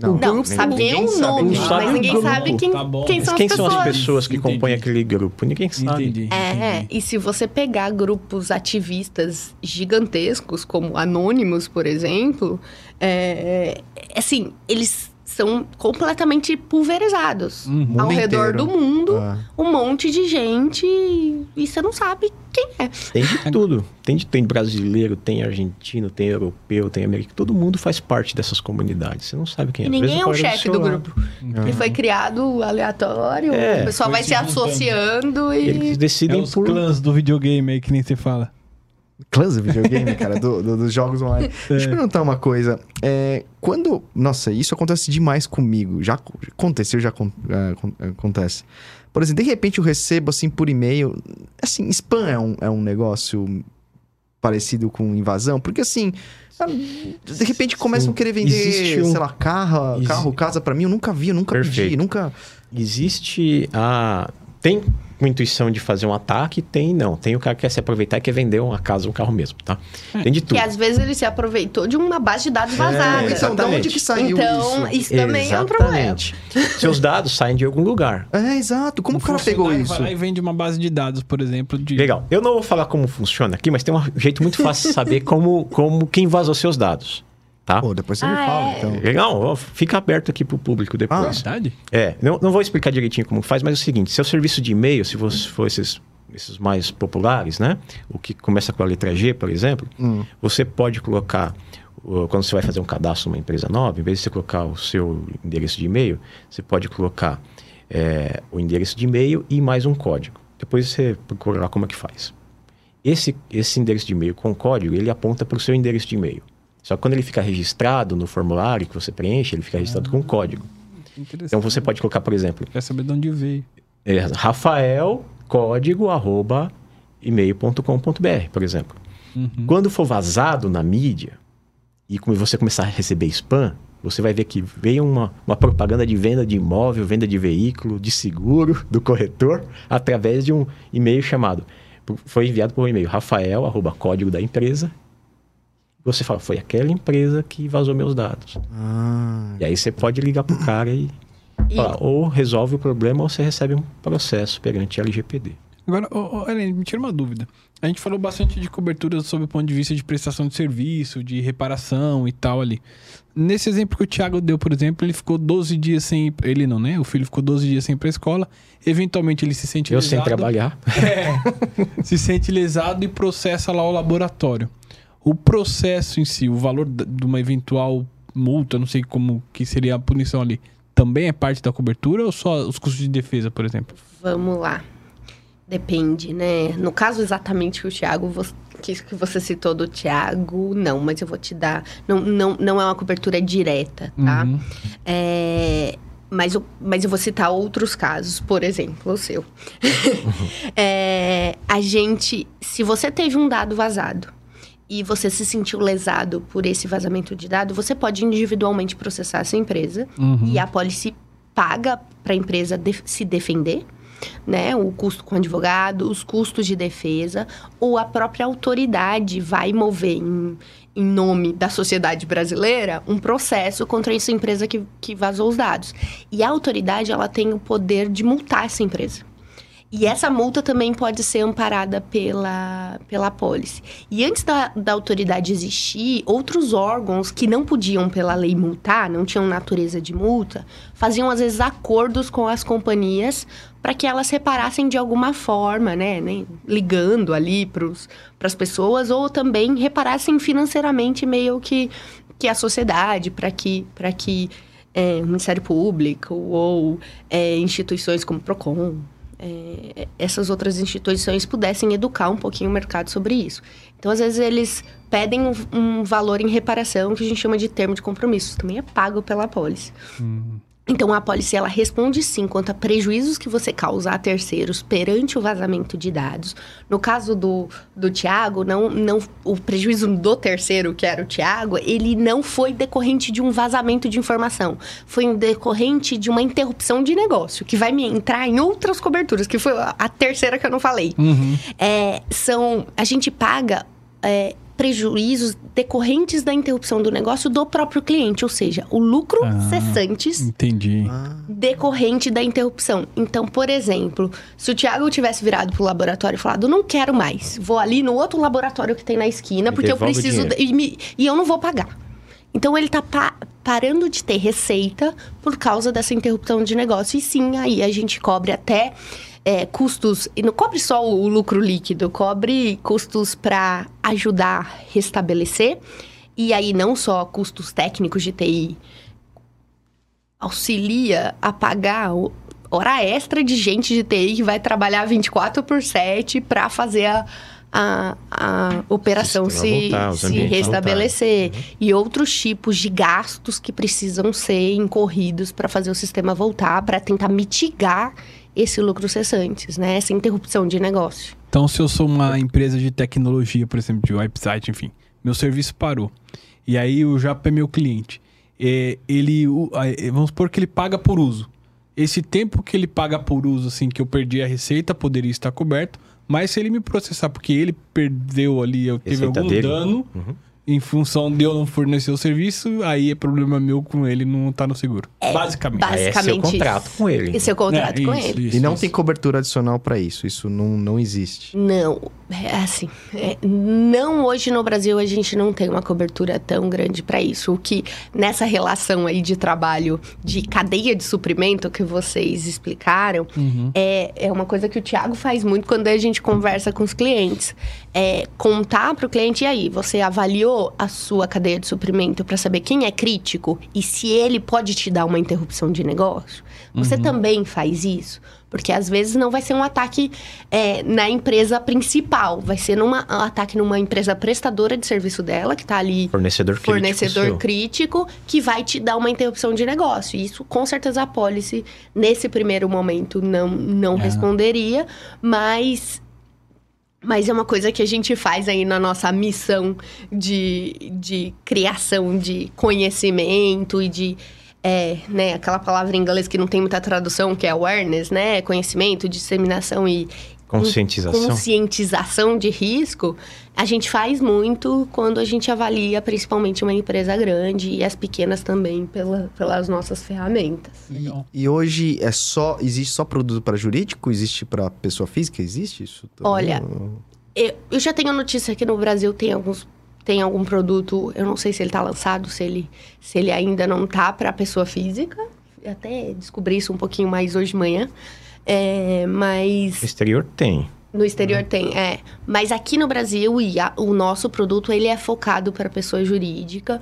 Não, Não, sabe o nome, é. Sabe mas ninguém grupo. sabe quem, Tá bom. quem são Quem as são as pessoas. que Entendi. compõem aquele grupo? Ninguém sabe. Entendi. É, entendi. e se você pegar grupos ativistas gigantescos, como Anônimos, por exemplo, é, é, assim, eles são completamente pulverizados. Uhum. Ao redor inteiro. do mundo, Ah. um monte de gente e você não sabe quem é. Tem de tudo. Tem de tem brasileiro, tem argentino, tem europeu, tem americano. Todo mundo faz parte dessas comunidades. Você não sabe quem é. E ninguém é o chefe do lado. grupo. Ele foi criado aleatório, É, o pessoal vai se se associando e. Eles É decidem os por... clãs do videogame aí que nem você fala. Clãs de videogame, cara, do- do- dos jogos online. Deixa eu perguntar uma coisa. É, quando. Nossa, isso acontece demais comigo. Já co- aconteceu, já é, acon- acontece. Por exemplo, de repente eu recebo assim por e-mail. Assim, spam é um, é um negócio parecido com invasão, porque assim. De repente começam a querer vender, um- sei lá, carro, Exi- carro, casa pra mim. Eu nunca vi, eu nunca pedi, Perfeito. nunca. Existe a... Tem uma intuição de fazer um ataque? Tem, não. Tem o cara que quer se aproveitar e quer vender uma casa, um carro mesmo, tá? Tem de tudo. Que às vezes ele se aproveitou de uma base de dados vazada. então, de exatamente. onde que saiu Então, isso? isso também é um problema. Exatamente. Seus dados saem de algum lugar. É, exato. Como Um o cara pegou isso? Vai lá e vende uma base de dados, por exemplo, de. Legal. Eu não vou falar como funciona aqui, mas tem um jeito muito fácil de saber como, como quem vazou seus dados. Tá? Pô, depois você me Ah, fala, é? então. Legal, fica aberto aqui pro público depois. Verdade? É, não, não vou explicar direitinho como faz, mas é o seguinte: seu serviço de e-mail, se você for esses, esses mais populares, né? O que começa com a letra G, por exemplo, Hum. você pode colocar, quando você vai fazer um cadastro numa empresa nova, em vez de você colocar o seu endereço de e-mail, você pode colocar é, o endereço de e-mail e mais um código. Depois você procura lá como é que faz. Esse, esse endereço de e-mail com código, ele aponta para o seu endereço de e-mail. Só que quando ele fica registrado no formulário que você preenche, ele fica registrado com código. Interessante. Então você pode colocar, por exemplo, Quer saber de onde veio. é, Rafael, código, arroba, e-mail.com.br, por exemplo. Uhum. Quando for vazado na mídia e você começar a receber spam, você vai ver que veio uma, uma propaganda de venda de imóvel, venda de veículo, de seguro do corretor, através de um e-mail chamado. Foi enviado por um e-mail, rafael, arroba, código da empresa. Você fala, foi aquela empresa que vazou meus dados. Ah, E aí você pode ligar pro cara e E- falar, ou resolve o problema ou você recebe um processo perante a LGPD. Agora, ô, ô, Helene, me tira uma dúvida. A gente falou bastante de cobertura sob o ponto de vista de prestação de serviço, de reparação e tal ali. Nesse exemplo que o Thiago deu, por exemplo, ele ficou 12 dias sem. Ele não, né? O filho ficou 12 dias sem ir pra escola. Eventualmente ele se sente Eu lesado. sem trabalhar. É, se sente lesado e processa lá o laboratório. O processo em si, o valor de uma eventual multa, não sei como que seria a punição ali, também é parte da cobertura ou só os custos de defesa, por exemplo? Vamos lá. Depende, né? No caso exatamente que o Thiago, que você citou do Thiago, não, mas eu vou te dar. Não, não, não é uma cobertura direta, tá? Uhum. É, mas, eu, mas eu vou citar outros casos, por exemplo, o seu. É, a gente, se você teve um dado vazado e você se sentiu lesado por esse vazamento de dado, você pode individualmente processar essa empresa Uhum. e a policy paga para a empresa def- se defender. né? O custo com advogado, os custos de defesa, ou a própria autoridade vai mover em, em nome da sociedade brasileira um processo contra essa empresa que, que vazou os dados. E a autoridade, ela tem o poder de multar essa empresa. E essa multa também pode ser amparada pela, pela pólice. E antes da, da autoridade existir, outros órgãos que não podiam, pela lei, multar, não tinham natureza de multa, faziam, às vezes, acordos com as companhias para que elas reparassem de alguma forma, né? né ligando ali para as pessoas, ou também reparassem financeiramente meio que, que a sociedade, para que, que é, o Ministério Público ou é, instituições como PROCON, é, essas outras instituições pudessem educar um pouquinho o mercado sobre isso. Então, às vezes, eles pedem um, um valor em reparação que a gente chama de termo de compromisso. Isso também é pago pela apólice. Uhum. Então, a apólice, ela responde sim quanto a prejuízos que você causa a terceiros perante o vazamento de dados. No caso do, do Tiago, não, não, o prejuízo do terceiro, que era o Tiago, ele não foi decorrente de um vazamento de informação. Foi decorrente de uma interrupção de negócio, que vai me entrar em outras coberturas, que foi a terceira que eu não falei. Uhum. É, são, a gente paga... É, prejuízos decorrentes da interrupção do negócio do próprio cliente, ou seja, o lucro ah, cessantes entendi. decorrente da interrupção. Então, por exemplo, se o Thiago tivesse virado pro laboratório e falado, não quero mais, vou ali no outro laboratório que tem na esquina, porque eu preciso e, me, e, eu não vou pagar. Então ele está pa parando de ter receita por causa dessa interrupção de negócio. E sim, aí a gente cobre até é, custos, e não cobre só o lucro líquido, cobre custos para ajudar a restabelecer, e aí não só custos técnicos de TI, auxilia a pagar hora extra de gente de TI que vai trabalhar 24 por 7 para fazer a, a, a operação se, voltar, se restabelecer. Uhum. E outros tipos de gastos que precisam ser incorridos para fazer o sistema voltar, para tentar mitigar esse lucro cessantes, né? Essa interrupção de negócio. Então, se eu sou uma empresa de tecnologia, por exemplo, de website, enfim, meu serviço parou. E aí o JAP é meu cliente. É, ele, vamos supor que ele paga por uso. Esse tempo que ele paga por uso, assim, que eu perdi a receita, poderia estar coberto. Mas se ele me processar porque ele perdeu ali, eu teve algum dele. dano, uhum em função de eu não fornecer o serviço, aí é problema meu com ele não tá no seguro. É, basicamente. basicamente. É seu contrato com ele. Esse é o contrato é, com isso, ele. Isso, e não isso. tem cobertura adicional para isso. Isso não, não existe. Não. É assim, é, não hoje no Brasil a gente não tem uma cobertura tão grande para isso. O que nessa relação aí de trabalho de cadeia de suprimento que vocês explicaram uhum. é, é uma coisa que o Thiago faz muito quando a gente conversa com os clientes. É contar para o cliente, e aí, você avaliou a sua cadeia de suprimento para saber quem é crítico e se ele pode te dar uma interrupção de negócio? Você uhum. também faz isso? Porque às vezes não vai ser um ataque é, na empresa principal, vai ser numa, um ataque numa empresa prestadora de serviço dela, que está ali. Fornecedor crítico. Fornecedor crítico, que vai te dar uma interrupção de negócio. Isso, com certeza, a policy, nesse primeiro momento, não, não é. responderia, mas mas é uma coisa que a gente faz aí na nossa missão de, de criação de conhecimento e de é, né, aquela palavra em inglês que não tem muita tradução, que é awareness, né? Conhecimento, disseminação e conscientização. conscientização de risco, a gente faz muito quando a gente avalia principalmente uma empresa grande e as pequenas também pela, pelas nossas ferramentas. E, e hoje é só existe só produto para jurídico, existe para pessoa física, existe isso? Também? Olha, eu, eu já tenho notícia que no Brasil tem alguns tem algum produto, eu não sei se ele está lançado, se ele, se ele ainda não está para pessoa física. Eu até descobri isso um pouquinho mais hoje de manhã. É, mas. No exterior tem. No exterior uhum. tem, é. Mas aqui no Brasil, o nosso produto ele é focado para pessoa jurídica,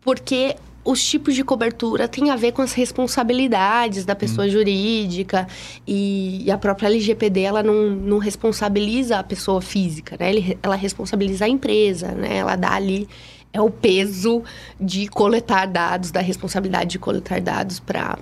porque os tipos de cobertura têm a ver com as responsabilidades da pessoa hum. jurídica e, a própria LGPD ela não, não responsabiliza a pessoa física, né? ela responsabiliza a empresa, né? Ela dá ali é o peso de coletar dados, da responsabilidade de coletar dados para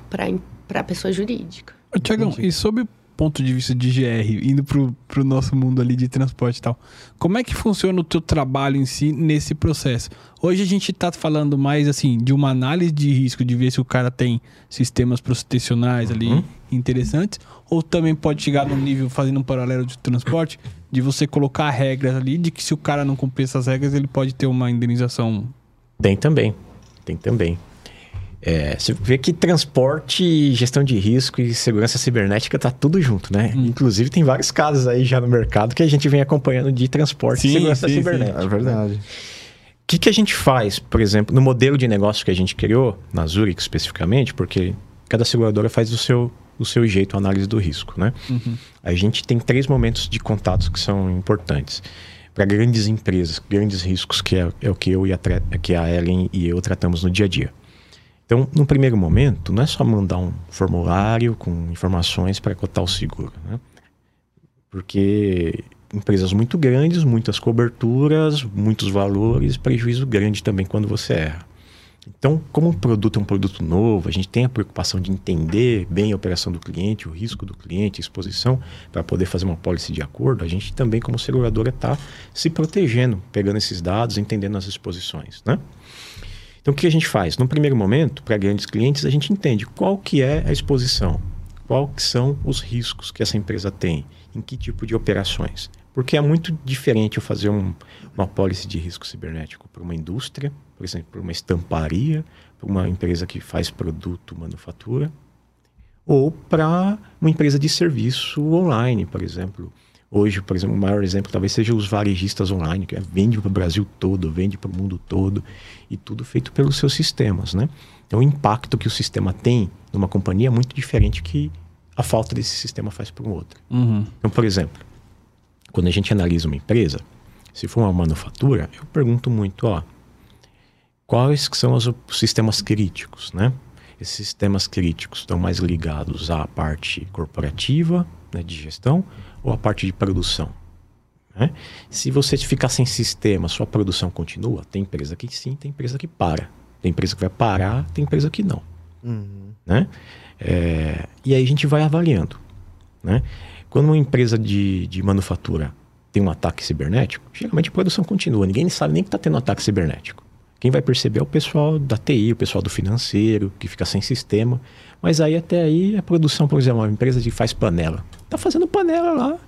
a pessoa jurídica. Tiagão, e sobre ponto de vista de GR, indo pro, pro nosso mundo ali de transporte e tal, como é que funciona o teu trabalho em si nesse processo? Hoje a gente tá falando mais, assim, de uma análise de risco, de ver se o cara tem sistemas protecionais ali Uhum. interessantes, ou também pode chegar num nível, fazendo um paralelo de transporte, de você colocar regras ali, de que se o cara não cumprir essas regras, ele pode ter uma indenização. Tem também. Tem também. É, você vê que transporte, gestão de risco e segurança cibernética tá tudo junto, né? Hum. Inclusive tem vários casos aí já no mercado que a gente vem acompanhando de transporte Sim, e segurança sim, sim. cibernética. É verdade. O que, que a gente faz, por exemplo, no modelo de negócio que a gente criou, na Zurich especificamente, porque cada seguradora faz do seu, do seu jeito a análise do risco, né? A gente tem três momentos de contatos que são importantes. Para grandes empresas, grandes riscos, que é, é o que eu e a, que a Ellen e eu tratamos no dia a dia. Então, no primeiro momento, não é só mandar um formulário com informações para cotar o seguro, né? Porque empresas muito grandes, muitas coberturas, muitos valores, prejuízo grande também quando você erra. Então, como o produto é um produto novo, a gente tem a preocupação de entender bem a operação do cliente, o risco do cliente, a exposição, para poder fazer uma policy de acordo, a gente também, como seguradora, está se protegendo, pegando esses dados, entendendo as exposições, né? Então, o que a gente faz? No primeiro momento, para grandes clientes, a gente entende qual que é a exposição, que são os riscos que essa empresa tem, em que tipo de operações. Porque é muito diferente eu fazer um, uma policy de risco cibernético para uma indústria, por exemplo, para uma estamparia, para uma empresa que faz produto, manufatura, ou para uma empresa de serviço online, por exemplo. Hoje, por exemplo, o maior exemplo talvez seja os varejistas online, que é- vende para o Brasil todo, vende para o mundo todo, e tudo feito pelos seus sistemas, né? Então, o impacto que o sistema tem numa companhia é muito diferente que a falta desse sistema faz para um outro. Então, por exemplo, quando a gente analisa uma empresa, se for uma manufatura, eu pergunto muito, ó, quais que são os sistemas críticos, né? Esses sistemas críticos estão mais ligados à parte corporativa, né, de gestão, ou à parte de produção. né? Se você ficar sem sistema, sua produção continua, tem empresa que sim, tem empresa que para. Tem empresa que vai parar, tem empresa que não né? É, e aí a gente vai avaliando, né? Quando uma empresa de, de manufatura tem um ataque cibernético, geralmente a produção continua. Ninguém sabe nem que está tendo um ataque cibernético. Quem vai perceber é o pessoal da TI, o pessoal do financeiro, que fica sem sistema. Mas aí até aí a produção, por exemplo, uma empresa que faz panela. Tá fazendo panela lá.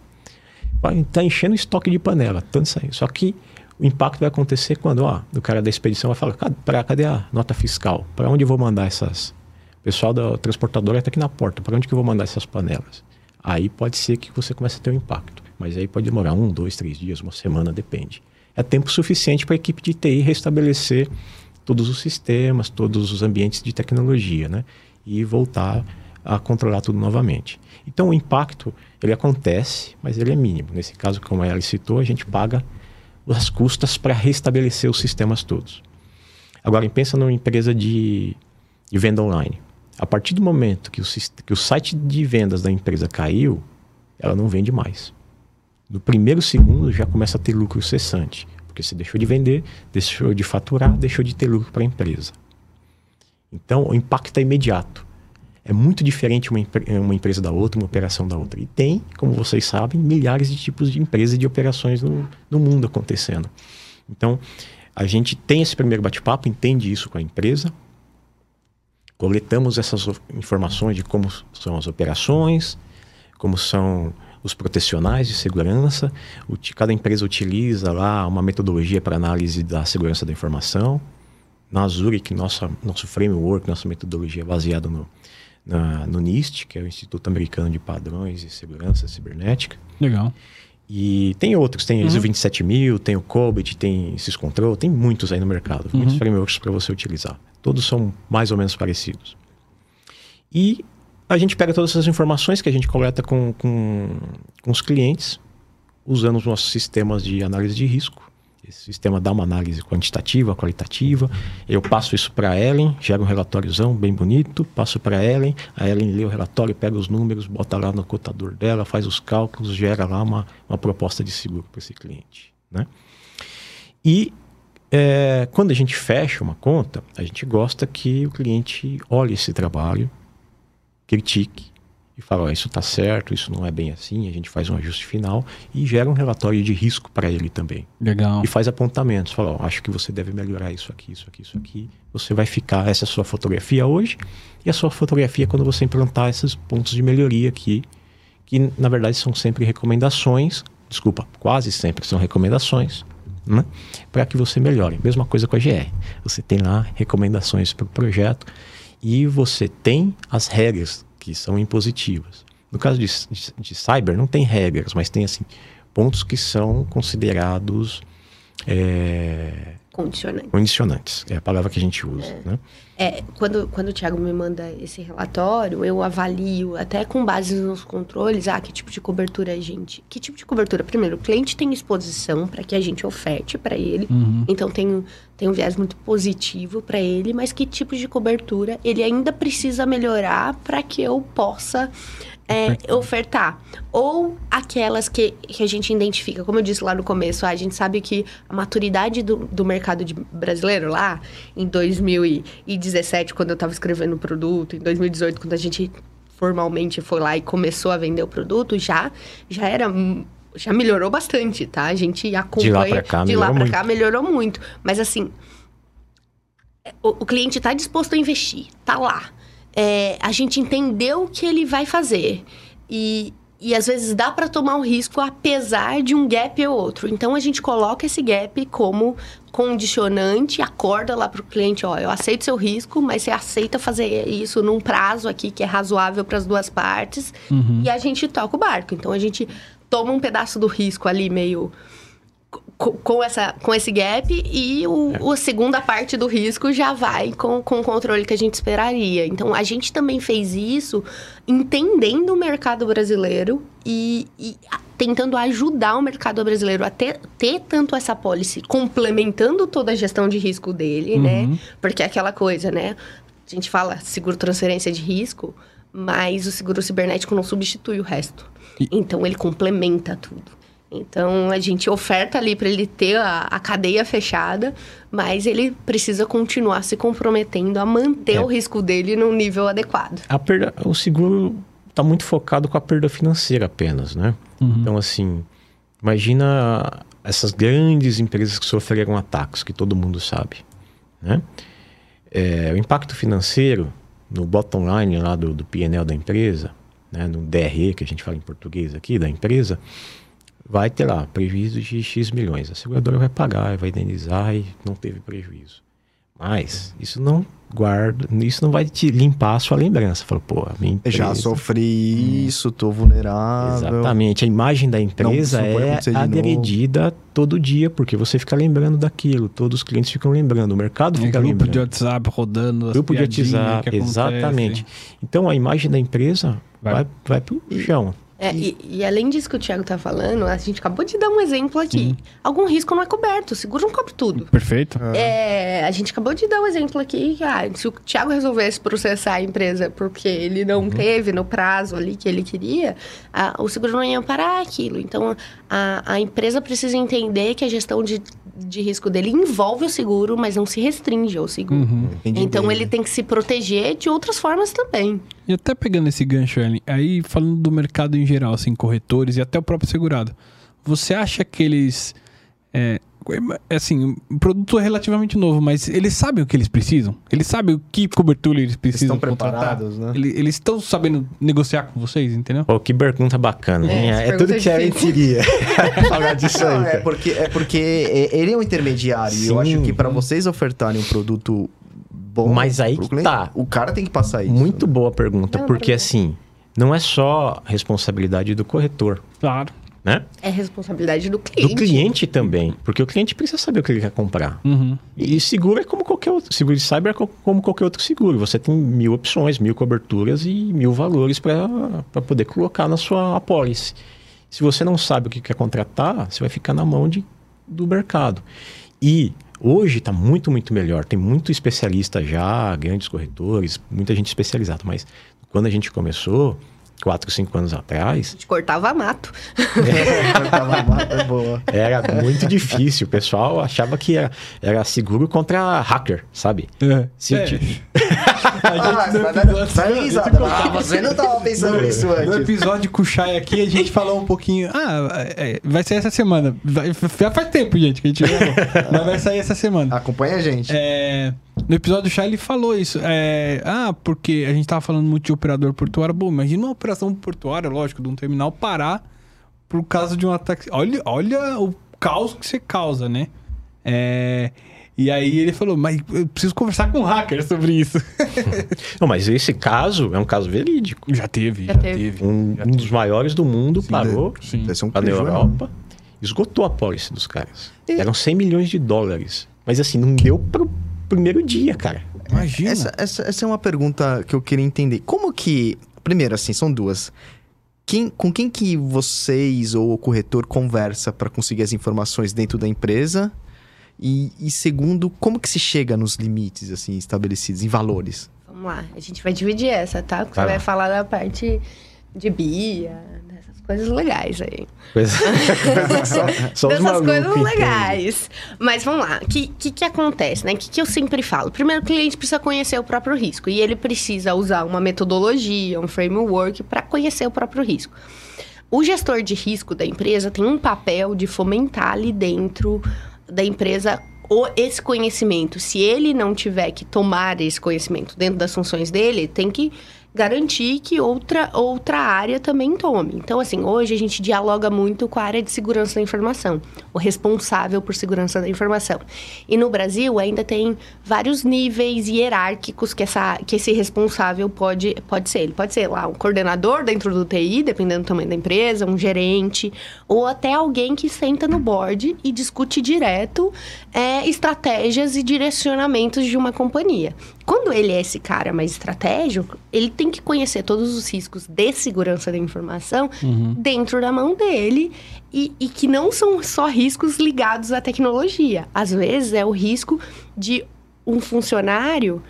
Vai- Tá enchendo estoque de panela. Tanto isso aí. Só que o impacto vai acontecer quando, ó, o cara da expedição vai falar, "Cadê- pra- cadê a nota fiscal? Para onde eu vou mandar essas? O pessoal da transportadora está aqui na porta. Para onde que eu vou mandar essas panelas? Aí pode ser que você comece a ter um impacto. Mas aí pode demorar um, dois, três dias, uma semana, depende. É tempo suficiente para a equipe de TI restabelecer todos os sistemas, todos os ambientes de tecnologia, né? E voltar a controlar tudo novamente. Então o impacto, ele acontece, mas ele é mínimo. Nesse caso, como ela citou, a gente paga as custas para restabelecer os sistemas todos. Agora, pensa numa empresa de, de venda online. A partir do momento que o, que o site de vendas da empresa caiu, ela não vende mais. No primeiro segundo já começa a ter lucro cessante, porque você deixou de vender, deixou de faturar, deixou de ter lucro para a empresa. Então, o impacto é imediato. É muito diferente uma, uma empresa da outra, uma operação da outra. E tem, como vocês sabem, milhares de tipos de empresas e de operações no, no mundo acontecendo. Então, a gente tem esse primeiro bate-papo, entende isso com a empresa, coletamos essas informações de como são as operações, como são os protecionais de segurança. Cada empresa utiliza lá uma metodologia para análise da segurança da informação. Na Zurich, nossa, nosso framework, nossa metodologia é baseada no, na- no NIST, que é o Instituto Americano de Padrões e Segurança Cibernética. Legal. E tem outros, tem ISO 27000, tem o COBIT, tem SysControl, tem muitos aí no mercado, muitos frameworks para você utilizar. Todos são mais ou menos parecidos. E a gente pega todas essas informações que a gente coleta com, com, com os clientes, usando os nossos sistemas de análise de risco. Esse sistema dá uma análise quantitativa, qualitativa. Eu passo isso para a Ellen, gera um relatóriozão bem bonito, passo para a Ellen, a Ellen lê o relatório, pega os números, bota lá no cotador dela, faz os cálculos, gera lá uma, uma proposta de seguro para esse cliente. Né? E é, quando a gente fecha uma conta, a gente gosta que o cliente olhe esse trabalho, critique e fala, ó, isso está certo, isso não é bem assim, a gente faz um ajuste final e gera um relatório de risco para ele também. Legal. E faz apontamentos, fala, ó, acho que você deve melhorar isso aqui, isso aqui, isso aqui. Você vai ficar, essa é a sua fotografia hoje e a sua fotografia quando você implantar esses pontos de melhoria aqui, que na verdade são sempre recomendações, desculpa, quase sempre são recomendações, né? Para que você melhore. Mesma coisa com a GR. Você tem lá recomendações para o projeto e você tem as regras que são impositivas. No caso de, de, de, cyber, não tem regras, mas tem assim pontos que são considerados é, condicionantes. condicionantes. É a palavra que a gente usa. É. Né? É, quando, quando o Thiago me manda esse relatório, eu avalio, até com base nos controles, ah, que tipo de cobertura a gente. Que tipo de cobertura? Primeiro, o cliente tem exposição para que a gente oferte para ele. Uhum. Então tem, tem um viés muito positivo para ele, mas que tipo de cobertura ele ainda precisa melhorar para que eu possa é, ofertar. Ou aquelas que, que a gente identifica, como eu disse lá no começo, a gente sabe que a maturidade do, do mercado de, brasileiro lá, em 2017, quando eu estava escrevendo o produto, em 2018, quando a gente formalmente foi lá e começou a vender o produto, já, já era já melhorou bastante, tá? A gente acompanha. De lá pra cá, de melhorou lá pra muito. cá melhorou muito. Mas assim, o, o cliente está disposto a investir, tá lá. É, a gente entendeu o que ele vai fazer. E, e às vezes dá para tomar o risco apesar de um gap ou outro. Então a gente coloca esse gap como condicionante, acorda lá para o cliente, ó, eu aceito seu risco, mas você aceita fazer isso num prazo aqui que é razoável para as duas partes Uhum. e a gente toca o barco. Então a gente toma um pedaço do risco ali meio com, essa, com esse gap e o, o- a segunda parte do risco já vai com, com o controle que a gente esperaria. Então, a gente também fez isso entendendo o mercado brasileiro e, e tentando ajudar o mercado brasileiro a ter, ter tanto essa policy, complementando toda a gestão de risco dele, né? Uhum. Porque é aquela coisa, né? A gente fala seguro transferência de risco, mas o seguro cibernético não substitui o resto. E- Então, ele complementa tudo. Então a gente oferta ali para ele ter a, a cadeia fechada, mas ele precisa continuar se comprometendo a manter É. o risco dele num nível adequado. A perda, o seguro está muito focado com a perda financeira apenas, né? Uhum. Então, assim, imagina essas grandes empresas que sofreram ataques, que todo mundo sabe, né? É, o impacto financeiro no bottom line lá do, do PNL da empresa, né, no DRE, que a gente fala em português aqui, da empresa, vai ter lá prejuízo de X milhões. A seguradora vai pagar, vai indenizar e não teve prejuízo. Mas isso não guarda, isso não vai te limpar a sua lembrança. Fala, pô, a minha empresa... Já sofri isso, tô vulnerável. Exatamente. A imagem da empresa é de novo. agredida todo dia, porque você fica lembrando daquilo. Todos os clientes ficam lembrando, o mercado É fica grupo lembrando. de WhatsApp rodando. as grupo de WhatsApp, exatamente. Então a imagem da empresa Vai- vai, vai, pro chão. É, e, e além disso que o Thiago tá falando, a gente acabou de dar um exemplo aqui. Algum risco não é coberto, o seguro não cobre tudo. Perfeito. É, a gente acabou de dar um exemplo aqui. que, Ah, se o Thiago resolvesse processar a empresa porque ele não teve no prazo ali que ele queria, ah, o seguro não ia parar aquilo. Então, a, a empresa precisa entender que a gestão de, de risco dele envolve o seguro, mas não se restringe ao seguro. Uhum. Então, bem. ele tem que se proteger de outras formas também. E até pegando esse gancho, Ellen, aí falando do mercado em geral, assim, corretores e até o próprio segurado, você acha que eles. É, assim, um produto relativamente novo, mas eles sabem o que eles precisam? Eles sabem o que cobertura eles Eles precisam estão contratar? preparados, né? Ele- Eles estão sabendo negociar com vocês, entendeu? Pô, que pergunta bacana. É, É, tudo é que a gente queria falar disso aí. Não, é porque, é porque é- ele é um intermediário. e eu Sim. acho que para vocês ofertarem um produto bom. Mas aí que cliente, tá. O cara tem que passar isso. Muito boa pergunta, Não, porque pergunta. assim, não é só responsabilidade do corretor, Claro. Né? É responsabilidade do cliente. Do cliente também, porque o cliente precisa saber o que ele quer comprar. Uhum. E seguro é como qualquer outro. Seguro de cyber é co- como qualquer outro seguro. Você tem mil opções, mil coberturas e mil valores para poder colocar na sua apólice. Se você não sabe o que quer contratar, você vai ficar na mão de, do mercado. E hoje está muito, muito melhor. Tem muito especialista já, grandes corretores, muita gente especializada. Mas quando a gente começou, quatro, cinco anos atrás, A gente cortava mato. Tava mata é boa. era muito difícil. O pessoal achava que era, era seguro contra hacker, sabe? É. Se É. ti- Ah, no episódio- risada. Você não tava pensando nisso No antes. episódio com o Chay aqui, a gente falou um pouquinho. Ah, é, vai sair essa semana. Vai- já faz tempo, gente, que a gente gravou. Mas vai sair essa semana. Acompanha a gente. É, no episódio do Chay ele falou isso. É, ah, porque a gente tava falando muito de operador portuário. Bom, imagina uma operação portuária, lógico, de um terminal parar por causa de um ataque. Olha, olha o caos que você causa, né? É, e aí ele falou, mas eu preciso conversar com um hacker sobre isso. Não, mas esse caso é um caso verídico. Já teve, Já teve. Um, um dos maiores do mundo parou Sim. Ser um lá na prejuízo, né? Europa, esgotou a pólice dos caras. Eram 100 milhões de dólares. Mas assim, não deu pro primeiro dia, cara. Imagina. Essa, essa, essa é uma pergunta que eu queria entender. Como que. Primeiro, assim, são duas. Quem, com quem que vocês ou o corretor conversa para conseguir as informações dentro da empresa? E, e segundo, como que se chega nos limites assim estabelecidos em valores? Vamos lá, a gente vai dividir essa, tá? Porque Vai você vai falar da parte de Bia, dessas coisas legais aí. Coisa... Só os dessas coisas legais. Mas vamos lá, o que, que, que acontece, né? O que, que eu sempre falo? Primeiro, o cliente precisa conhecer o próprio risco. E ele precisa usar uma metodologia, um framework para conhecer o próprio risco. O gestor de risco da empresa tem um papel de fomentar ali dentro da empresa o, esse conhecimento. Se ele não tiver que tomar esse conhecimento dentro das funções dele, tem que garantir que outra, outra área também tome. Então, assim, hoje a gente dialoga muito com a área de segurança da informação, o responsável por segurança da informação. E no Brasil ainda tem vários níveis hierárquicos que, essa, que esse responsável pode, pode ser. Ele pode ser lá um coordenador dentro do TI, dependendo do tamanho da empresa, um gerente, ou até alguém que senta no board e discute direto é, estratégias e direcionamentos de uma companhia. Quando ele é esse cara mais estratégico, ele tem que conhecer todos os riscos de segurança da informação dentro da mão dele e, e que não são só riscos ligados à tecnologia. Às vezes é o risco de um funcionário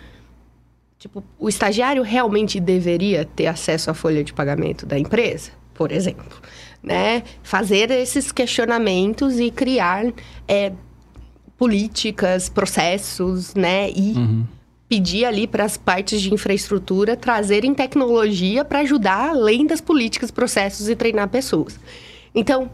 Tipo, o estagiário realmente deveria ter acesso à folha de pagamento da empresa, por exemplo, né? Fazer esses questionamentos e criar é, políticas, processos, né? E pedir ali para as partes de infraestrutura trazerem tecnologia para ajudar além das políticas, processos e treinar pessoas. Então,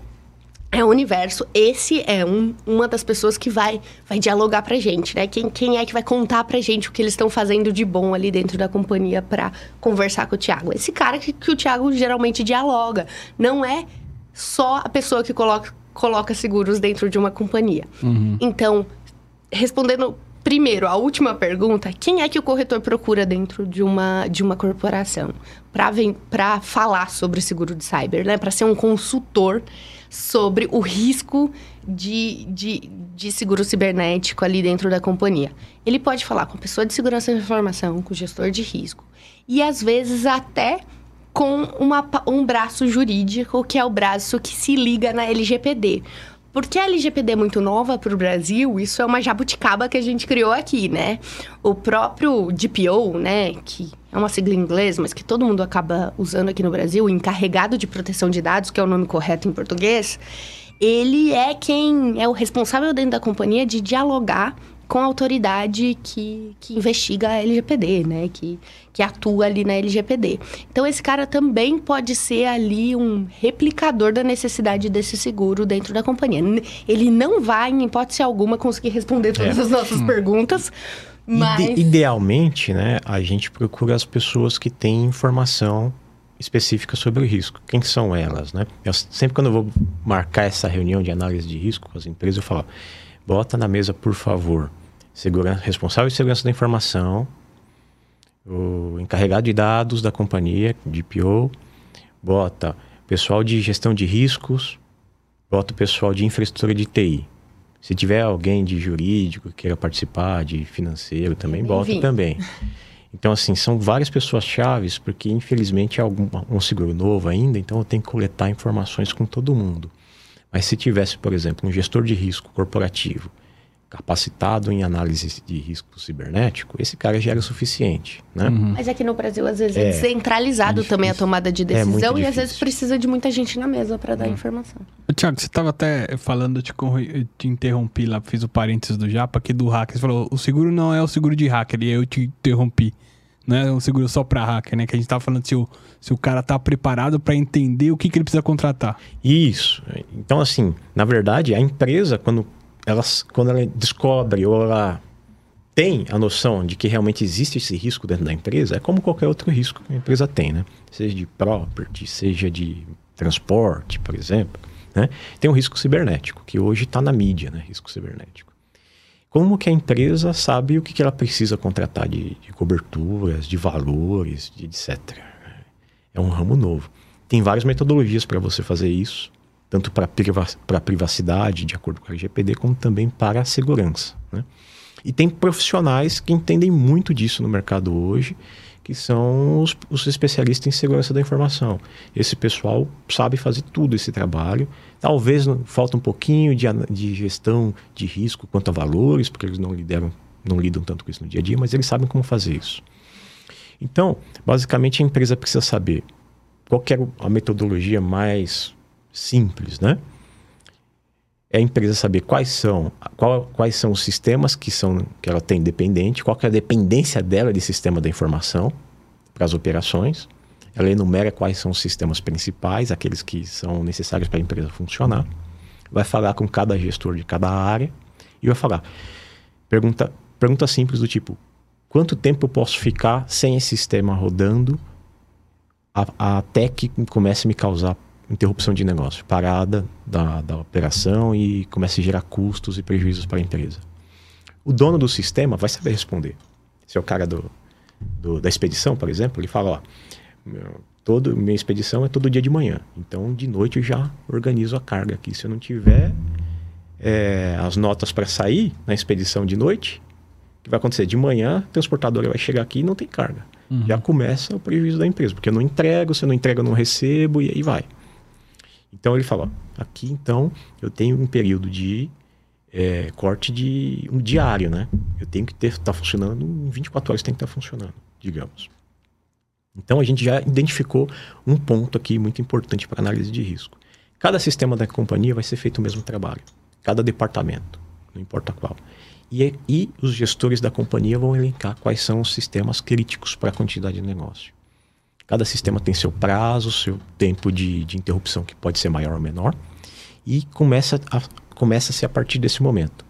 é o universo. Esse é um, uma das pessoas que vai, vai dialogar pra gente, né? Quem, quem é que vai contar pra gente o que eles estão fazendo de bom ali dentro da companhia pra conversar com o Thiago? Esse cara que, que o Thiago geralmente dialoga. Não é só a pessoa que coloca, coloca seguros dentro de uma companhia. Então, respondendo primeiro a última pergunta, quem é que o corretor procura dentro de uma, de uma corporação para falar sobre seguro de cyber, né? Para ser um consultor sobre o risco de, de, de seguro cibernético ali dentro da companhia. Ele pode falar com a pessoa de segurança da informação, com o gestor de risco e às vezes até com uma um braço jurídico, que é o braço que se liga na LGPD. Porque a LGPD é muito nova para o Brasil, isso é uma jabuticaba que a gente criou aqui, né? O próprio DPO, né, que é uma sigla em inglês, mas que todo mundo acaba usando aqui no Brasil, encarregado de proteção de dados, que é o nome correto em português, ele é quem é o responsável dentro da companhia de dialogar com a autoridade que, que investiga a LGPD, né? Que, que atua ali na LGPD. Então, esse cara também pode ser ali um replicador da necessidade desse seguro dentro da companhia. Ele não vai, em hipótese alguma, conseguir responder todas É. as nossas perguntas, mas... Ide- idealmente, né, a gente procura as pessoas que têm informação específica sobre o risco. Quem que são elas, né? Eu, sempre quando eu vou marcar essa reunião de análise de risco com as empresas, eu falo, bota na mesa, por favor, segurança, responsável de segurança da informação, o encarregado de dados da companhia, DPO, bota pessoal de gestão de riscos, bota o pessoal de infraestrutura de TI. Se tiver alguém de jurídico que queira participar, de financeiro também, bota Bem-vindo. também. Então, assim, são várias pessoas chaves, porque infelizmente é algum, um seguro novo ainda, então eu tenho que coletar informações com todo mundo. Mas se tivesse, por exemplo, um gestor de risco corporativo capacitado em análise de risco cibernético, esse cara já era o suficiente, né? Mas aqui no Brasil, às vezes, é, É, descentralizado é também a tomada de É decisão e às vezes precisa de muita gente na mesa para dar informação. Ô, Tiago, você estava até falando, eu te, eu te interrompi lá, fiz o parênteses do Japa aqui do hacker. Você falou, o seguro não é o seguro de hacker, e eu te interrompi. Não é um seguro só para hacker, né? Que a gente tava falando se o, se o cara tá preparado para entender o que, que ele precisa contratar. Isso. Então, assim, na verdade, a empresa, quando ela, quando ela descobre ou ela tem a noção de que realmente existe esse risco dentro da empresa, é como qualquer outro risco que a empresa tem, né? Seja de property, seja de transporte, por exemplo. Né? Tem um risco cibernético, que hoje está na mídia, né? Risco cibernético. Como que a empresa sabe o que, que ela precisa contratar de, de coberturas, de valores, de etc. É um ramo novo. Tem várias metodologias para você fazer isso, tanto para a privacidade, de acordo com a LGPD, como também para a segurança. Né? E tem profissionais que entendem muito disso no mercado hoje que são os, os, especialistas em segurança da informação. Esse pessoal sabe fazer tudo esse trabalho. Talvez falta um pouquinho de, de gestão de risco quanto a valores, porque eles não lideram, não lidam tanto com isso no dia a dia, mas eles sabem como fazer isso. Então, basicamente, a empresa precisa saber qual é a metodologia mais simples, né? É a empresa saber quais são, qual, quais são os sistemas que, são, que ela tem dependente, qual é a dependência dela de sistema da informação para as operações. Ela enumera quais são os sistemas principais, aqueles que são necessários para a empresa funcionar. Vai falar com cada gestor de cada área e vai falar. Pergunta, pergunta simples do tipo: quanto tempo eu posso ficar sem esse sistema rodando até que comece a me causar interrupção de negócio, parada da, da operação e comece a gerar custos e prejuízos para a empresa. O dono do sistema vai saber responder. Se é o cara do, do, da expedição, por exemplo, ele fala, ó, todo, minha expedição é todo dia de manhã. Então, de noite eu já organizo a carga aqui. Se eu não tiver é, as notas para sair na expedição de noite, o que vai acontecer? De manhã, a transportadora vai chegar aqui e não tem carga. Uhum. Já começa o prejuízo da empresa, porque eu não entrego, se eu não entrego, eu não recebo, e aí vai. Então ele fala, ó, aqui então eu tenho um período de é, corte de um diário, né? Eu tenho que estar tá funcionando em 24 horas tem que estar tá funcionando, digamos. Então a gente já identificou um ponto aqui muito importante para análise de risco. Cada sistema da companhia vai ser feito o mesmo trabalho, cada departamento, não importa qual. E, e os gestores da companhia vão elencar quais são os sistemas críticos para a quantidade de negócio. Cada sistema tem seu prazo, seu tempo de, de interrupção que pode ser maior ou menor. E começa a, começa-se a partir desse momento.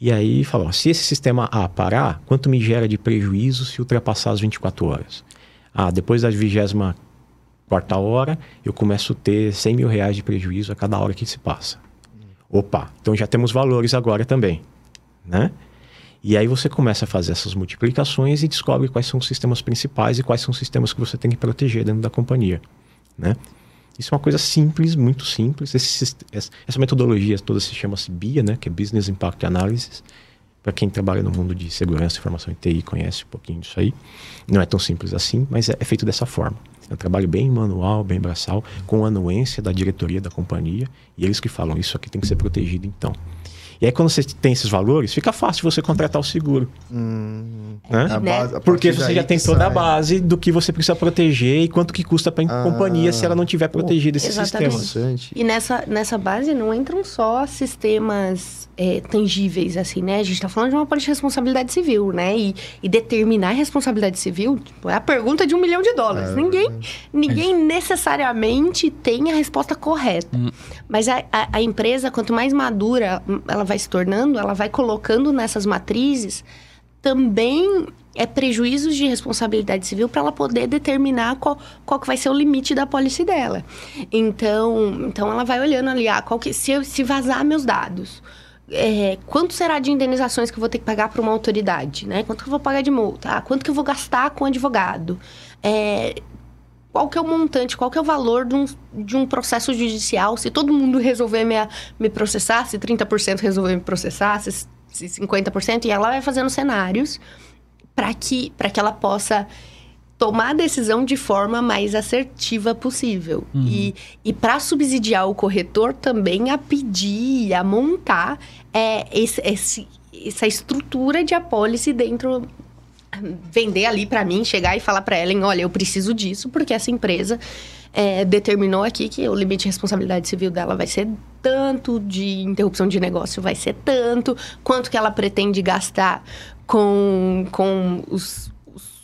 E aí fala, se esse sistema A parar, quanto me gera de prejuízo se ultrapassar as 24 horas? Ah, depois da 24 quarta hora, eu começo a ter 100 mil reais de prejuízo a cada hora que se passa. Opa, então já temos valores agora também, né? E aí você começa a fazer essas multiplicações e descobre quais são os sistemas principais e quais são os sistemas que você tem que proteger dentro da companhia, né? Isso é uma coisa simples, muito simples. Esse, essa metodologia toda se chama-se BIA, né? Que é Business Impact Analysis. Para quem trabalha no mundo de segurança, informação e TI, conhece um pouquinho disso aí. Não é tão simples assim, mas é, é feito dessa forma. É um trabalho bem manual, bem braçal, com anuência da diretoria da companhia. E eles que falam, isso aqui tem que ser protegido então. E aí, quando você tem esses valores, fica fácil você contratar o seguro. Hum, né? a base, Porque você já tem toda sai. a base do que você precisa proteger e quanto que custa para a ah, companhia se ela não tiver protegido esses sistemas. E nessa, nessa base não entram só sistemas é, tangíveis, assim, né? A gente está falando de uma política de responsabilidade civil, né? E, e, determinar a responsabilidade civil tipo, é a pergunta de um milhão de dólares. É, ninguém ninguém necessariamente tem a resposta correta. Hum. Mas a, a, a empresa, quanto mais madura ela vai se tornando, ela vai colocando nessas matrizes também é prejuízos de responsabilidade civil para ela poder determinar qual, qual que vai ser o limite da policy dela. Então, então ela vai olhando ali, ah, qual que, se, se vazar meus dados, é, quanto será de indenizações que eu vou ter que pagar para uma autoridade, né? Quanto que eu vou pagar de multa? Ah, quanto que eu vou gastar com advogado? É, qual que é o montante, qual que é o valor de um, de um processo judicial, se todo mundo resolver me, me processar, se 30% resolver me processar, se, se 50%, e ela vai fazendo cenários para que, que ela possa tomar a decisão de forma mais assertiva possível. Uhum. E, e para subsidiar o corretor também a pedir, a montar é, esse, esse, essa estrutura de apólice dentro vender ali para mim, chegar e falar para Ellen, olha, eu preciso disso porque essa empresa é, determinou aqui que o limite de responsabilidade civil dela vai ser tanto, de interrupção de negócio vai ser tanto, quanto que ela pretende gastar com, com os,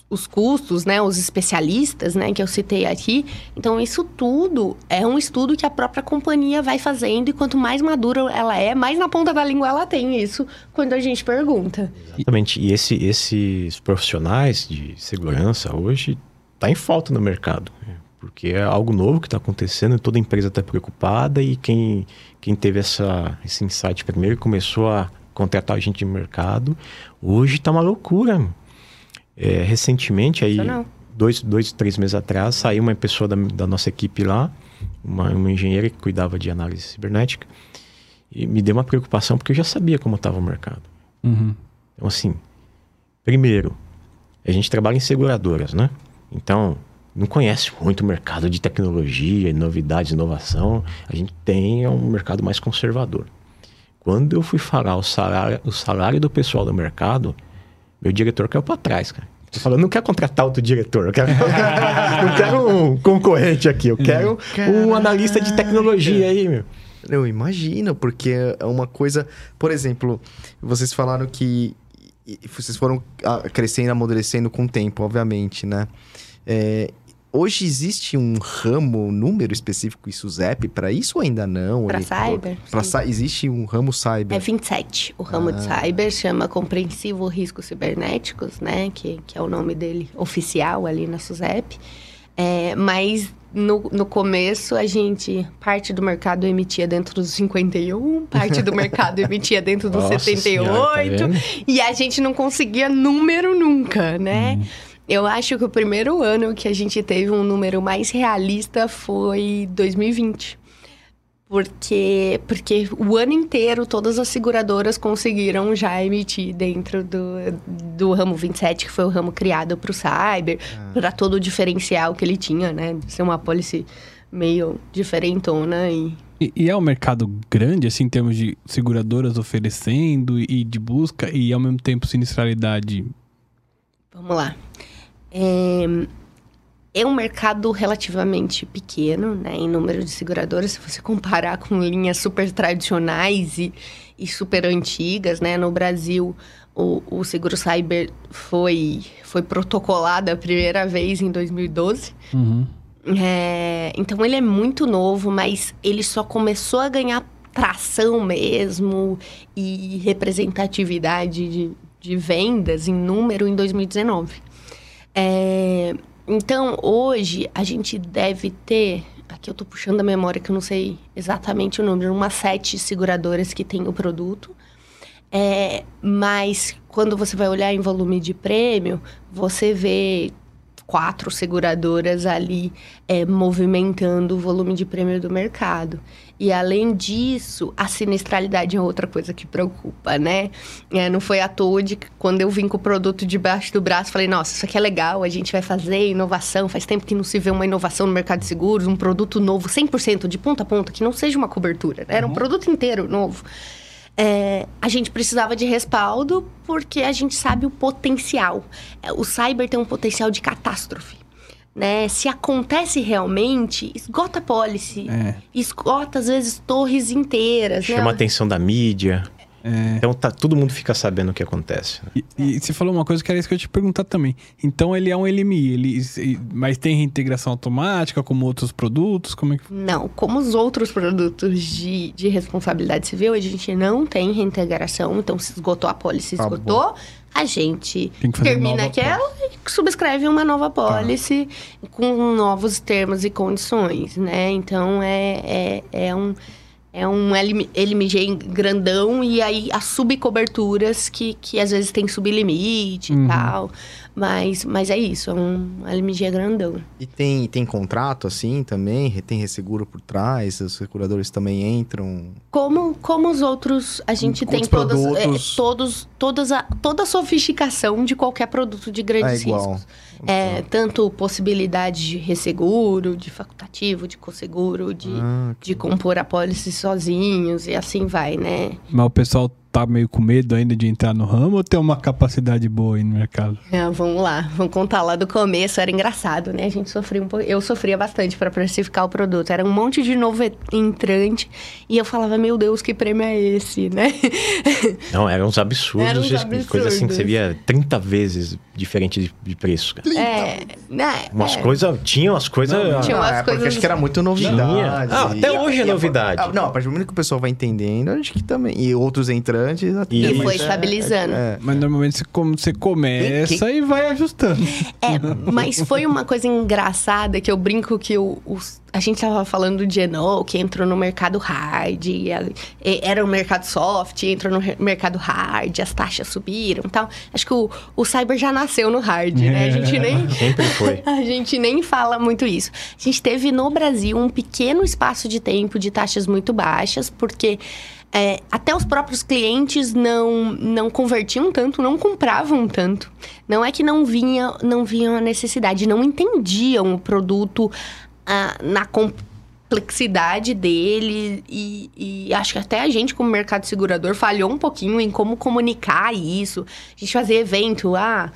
os, os custos, né, os especialistas, né, que eu citei aqui. Então, isso tudo é um estudo que a própria companhia vai fazendo e quanto mais madura ela é, mais na ponta da língua ela tem isso quando a gente pergunta. Exatamente. E esse, esses profissionais de segurança hoje tá em falta no mercado. Porque é algo novo que está acontecendo, toda empresa está preocupada e quem, quem teve essa, esse insight primeiro começou a contratar gente de mercado. Hoje está uma loucura. É, recentemente, aí, dois, dois, três meses atrás, saiu uma pessoa da, da nossa equipe lá, uma, uma engenheira que cuidava de análise cibernética, e me deu uma preocupação porque eu já sabia como estava o mercado. Uhum. Então, assim, primeiro, a gente trabalha em seguradoras, né? Então, não conhece muito o mercado de tecnologia, novidades, inovação. A gente tem um mercado mais conservador. Quando eu fui falar o salário, o salário do pessoal do mercado, meu diretor caiu para trás, cara. Eu falando, não quero contratar outro diretor, eu quero, não quero um concorrente aqui, eu quero um analista de tecnologia aí, meu. Eu imagino, porque é uma coisa. Por exemplo, vocês falaram que vocês foram crescendo, amadurecendo com o tempo, obviamente, né? É, hoje existe um ramo, um número específico em SUSEP para isso ou ainda não? Para cyber? Pra, existe um ramo cyber? É 27. O ramo ah. de cyber chama Compreensivo Riscos Cibernéticos, né? Que, que é o nome dele oficial ali na SUSEP. É, mas no, no começo, a gente, parte do mercado emitia dentro dos 51, parte do mercado emitia dentro dos Nossa 78, senhora, tá e a gente não conseguia número nunca, né? Hum. Eu acho que o primeiro ano que a gente teve um número mais realista foi 2020. Porque, porque o ano inteiro todas as seguradoras conseguiram já emitir dentro do, do ramo 27, que foi o ramo criado para o cyber, ah. para todo o diferencial que ele tinha, né? Ser uma policy meio diferentona e... e... E, é um mercado grande, assim, em termos de seguradoras oferecendo e de busca, e ao mesmo tempo sinistralidade? Vamos lá. É, é um mercado relativamente pequeno, né, em número de seguradoras, se você comparar com linhas super tradicionais e, e super antigas, né? No Brasil, o, o seguro cyber foi, foi protocolado a primeira vez em 2012. Uhum. É, então, ele é muito novo, mas ele só começou a ganhar tração mesmo e representatividade de, de vendas em número em 2019. É, então, hoje, a gente deve ter. Aqui eu estou puxando a memória que eu não sei exatamente o número, umas sete seguradoras que tem o produto. É, mas quando você vai olhar em volume de prêmio, você vê quatro seguradoras ali é, movimentando o volume de prêmio do mercado. E além disso, a sinistralidade é outra coisa que preocupa, né? É, não foi à toa de que quando eu vim com o produto debaixo do braço, falei, nossa, isso aqui é legal, a gente vai fazer inovação. Faz tempo que não se vê uma inovação no mercado de seguros, um produto novo, 100% de ponta a ponta, que não seja uma cobertura. Né? Era um uhum. produto inteiro novo. É, a gente precisava de respaldo porque a gente sabe o potencial. É, o cyber tem um potencial de catástrofe né? Se acontece realmente, esgota a policy. É. Esgota, às vezes, torres inteiras. Chama né? a atenção da mídia. É. Então tá, todo mundo fica sabendo o que acontece. Né? E, e, você falou uma coisa que era isso que eu ia te perguntar também. Então ele é um LMI, ele, mas tem reintegração automática como outros produtos? Como é que... Não, como os outros produtos de, de responsabilidade civil, a gente não tem reintegração. Então se esgotou a pólice, esgotou. Ah, a gente termina aquela e subscreve uma nova pólice tá. com novos termos e condições, né? Então é, é, é um é um LMG grandão e aí as subcoberturas que, que às vezes tem sublimite uhum. e tal. Mas, mas é isso, é um LMG grandão. E tem, tem contrato assim também? Tem resseguro por trás? Os seguradores também entram? Como, como os outros, a gente tem todas, é, todos, todas a, toda a sofisticação de qualquer produto de grandes é igual. riscos. É, tanto possibilidade de resseguro, de facultativo, de conseguro, de, ah, de compor a pólice sozinhos e assim vai, né? Mas o pessoal tá meio com medo ainda de entrar no ramo ou tem uma capacidade boa aí no mercado? Ah, vamos lá, vamos contar lá do começo. Era engraçado, né? A gente sofria um pouco. Eu sofria bastante para precificar o produto. Era um monte de novo entrante e eu falava, meu Deus, que prêmio é esse, né? Não, eram uns absurdos, Eram uns de- coisa assim que você absurdos. via 30 vezes diferente de, de preço. Cara. É, né? Umas é. coisas, tinham as coisas. Tinha Não, umas é porque coisas- acho que era muito novidade. Ah, até E- hoje é e a- novidade. Ah, não, a partir do momento que o pessoal vai entendendo, acho que também. E outros entrantes. até, E E foi é- estabilizando. é- Mas normalmente você, como você começa e vai ajustando. É, mas foi uma coisa engraçada que eu brinco que o, os- a gente tava falando de Enol, que entrou no mercado hard, era o mercado soft, entrou no mercado hard, as taxas subiram e tal. Acho que o, o cyber já nasceu no hard, né? A gente nem. Sempre foi. A gente nem fala muito isso. A gente teve no Brasil um pequeno espaço de tempo de taxas muito baixas, porque é, até os próprios clientes não, não convertiam tanto, não compravam tanto. Não é que não vinha, não vinha a necessidade, não entendiam o produto na complexidade dele e, e acho que até a gente como mercado segurador falhou um pouquinho em como comunicar isso. A gente fazia evento, ah,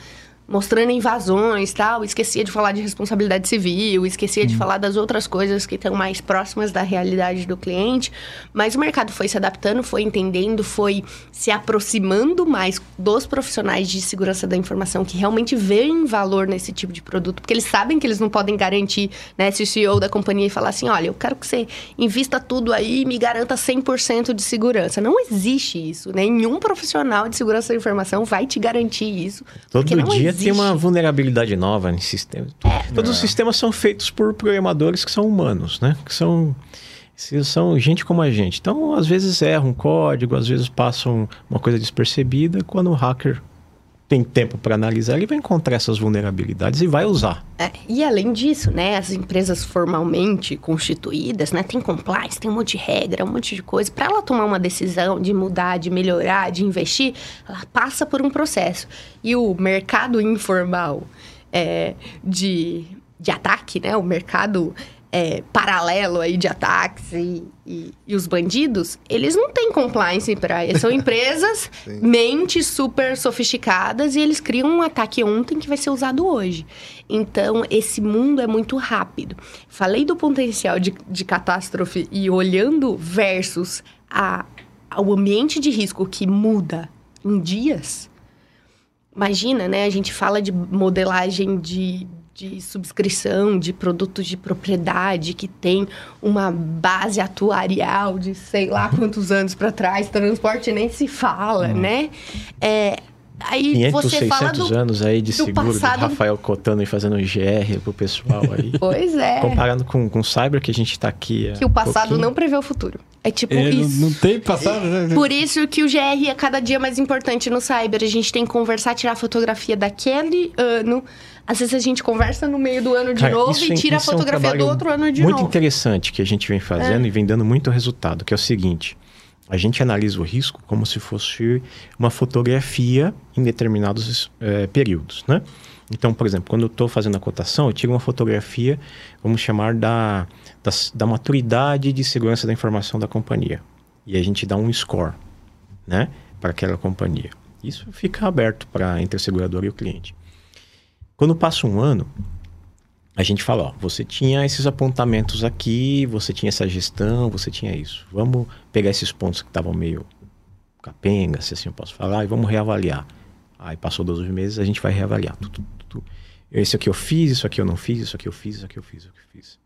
mostrando invasões tal, esquecia de falar de responsabilidade civil, esquecia de falar das outras coisas que estão mais próximas da realidade do cliente, mas o mercado foi se adaptando, foi entendendo, foi se aproximando mais dos profissionais de segurança da informação que realmente veem valor nesse tipo de produto, porque eles sabem que eles não podem garantir, né, se o CEO da companhia falar assim, olha, eu quero que você invista tudo aí e me garanta 100% de segurança. Não existe isso, né? nenhum profissional de segurança da informação vai te garantir isso. Todo não dia existe. tem uma vulnerabilidade nova nesse sistema. Todos os sistemas são feitos por programadores que são humanos, né? Que são, se- são gente como a gente. Então, às vezes erram um código, às vezes passam uma coisa despercebida. Quando o hacker tem tempo para analisar, ele vai encontrar essas vulnerabilidades e vai usar. É, e além disso, né, as empresas formalmente constituídas, né, tem compliance, tem um monte de regra, um monte de coisa. Para ela tomar uma decisão de mudar, de melhorar, de investir, ela passa por um processo. E o mercado informal é, de, de ataque, né, o mercado é, paralelo aí de ataques e, e, e os bandidos, eles não têm compliance para isso. São empresas mentes super sofisticadas e eles criam um ataque ontem que vai ser usado hoje. Então, esse mundo é muito rápido. Falei do potencial de, de catástrofe e olhando versus a, ao ambiente de risco que muda em dias. Imagina, né? A gente fala de modelagem de, de subscrição, de produtos de propriedade que tem uma base atuarial de sei lá quantos anos para trás, transporte nem se fala, né? É, aí 500, você fala 600 do anos aí de do seguro, do passado- Rafael Cotano e fazendo GR pro pessoal aí. Pois é. Comparando com, com o cyber que a gente tá aqui. Que o passado pouquinho. não prevê o futuro. É tipo É, isso. não tem passado, né? Por isso que o GR é cada dia mais importante no cyber. A gente tem que conversar, tirar fotografia daquele ano. Às vezes a gente conversa no meio do ano de Cara, novo isso e é- tira a isso é um fotografia do outro ano de muito novo. É. interessante que a gente vem fazendo e vem dando muito resultado, que é o seguinte: a gente analisa o risco como se fosse uma fotografia em determinados eh, períodos, né? Então, por exemplo, quando eu estou fazendo a cotação, eu tiro uma fotografia, vamos chamar da, da, da maturidade de segurança da informação da companhia. E a gente dá um score, né? Para aquela companhia. Isso fica aberto para entre a seguradora e o cliente. Quando passa um ano, a gente fala, ó, você tinha esses apontamentos aqui, você tinha essa gestão, você tinha isso. Vamos pegar esses pontos que estavam meio capenga, se assim eu posso falar, e vamos reavaliar. Aí passou 12 meses, a gente vai reavaliar. Tu, tu, tu. Esse aqui eu fiz, isso aqui eu não fiz, isso aqui eu fiz, isso aqui eu fiz, isso aqui eu fiz.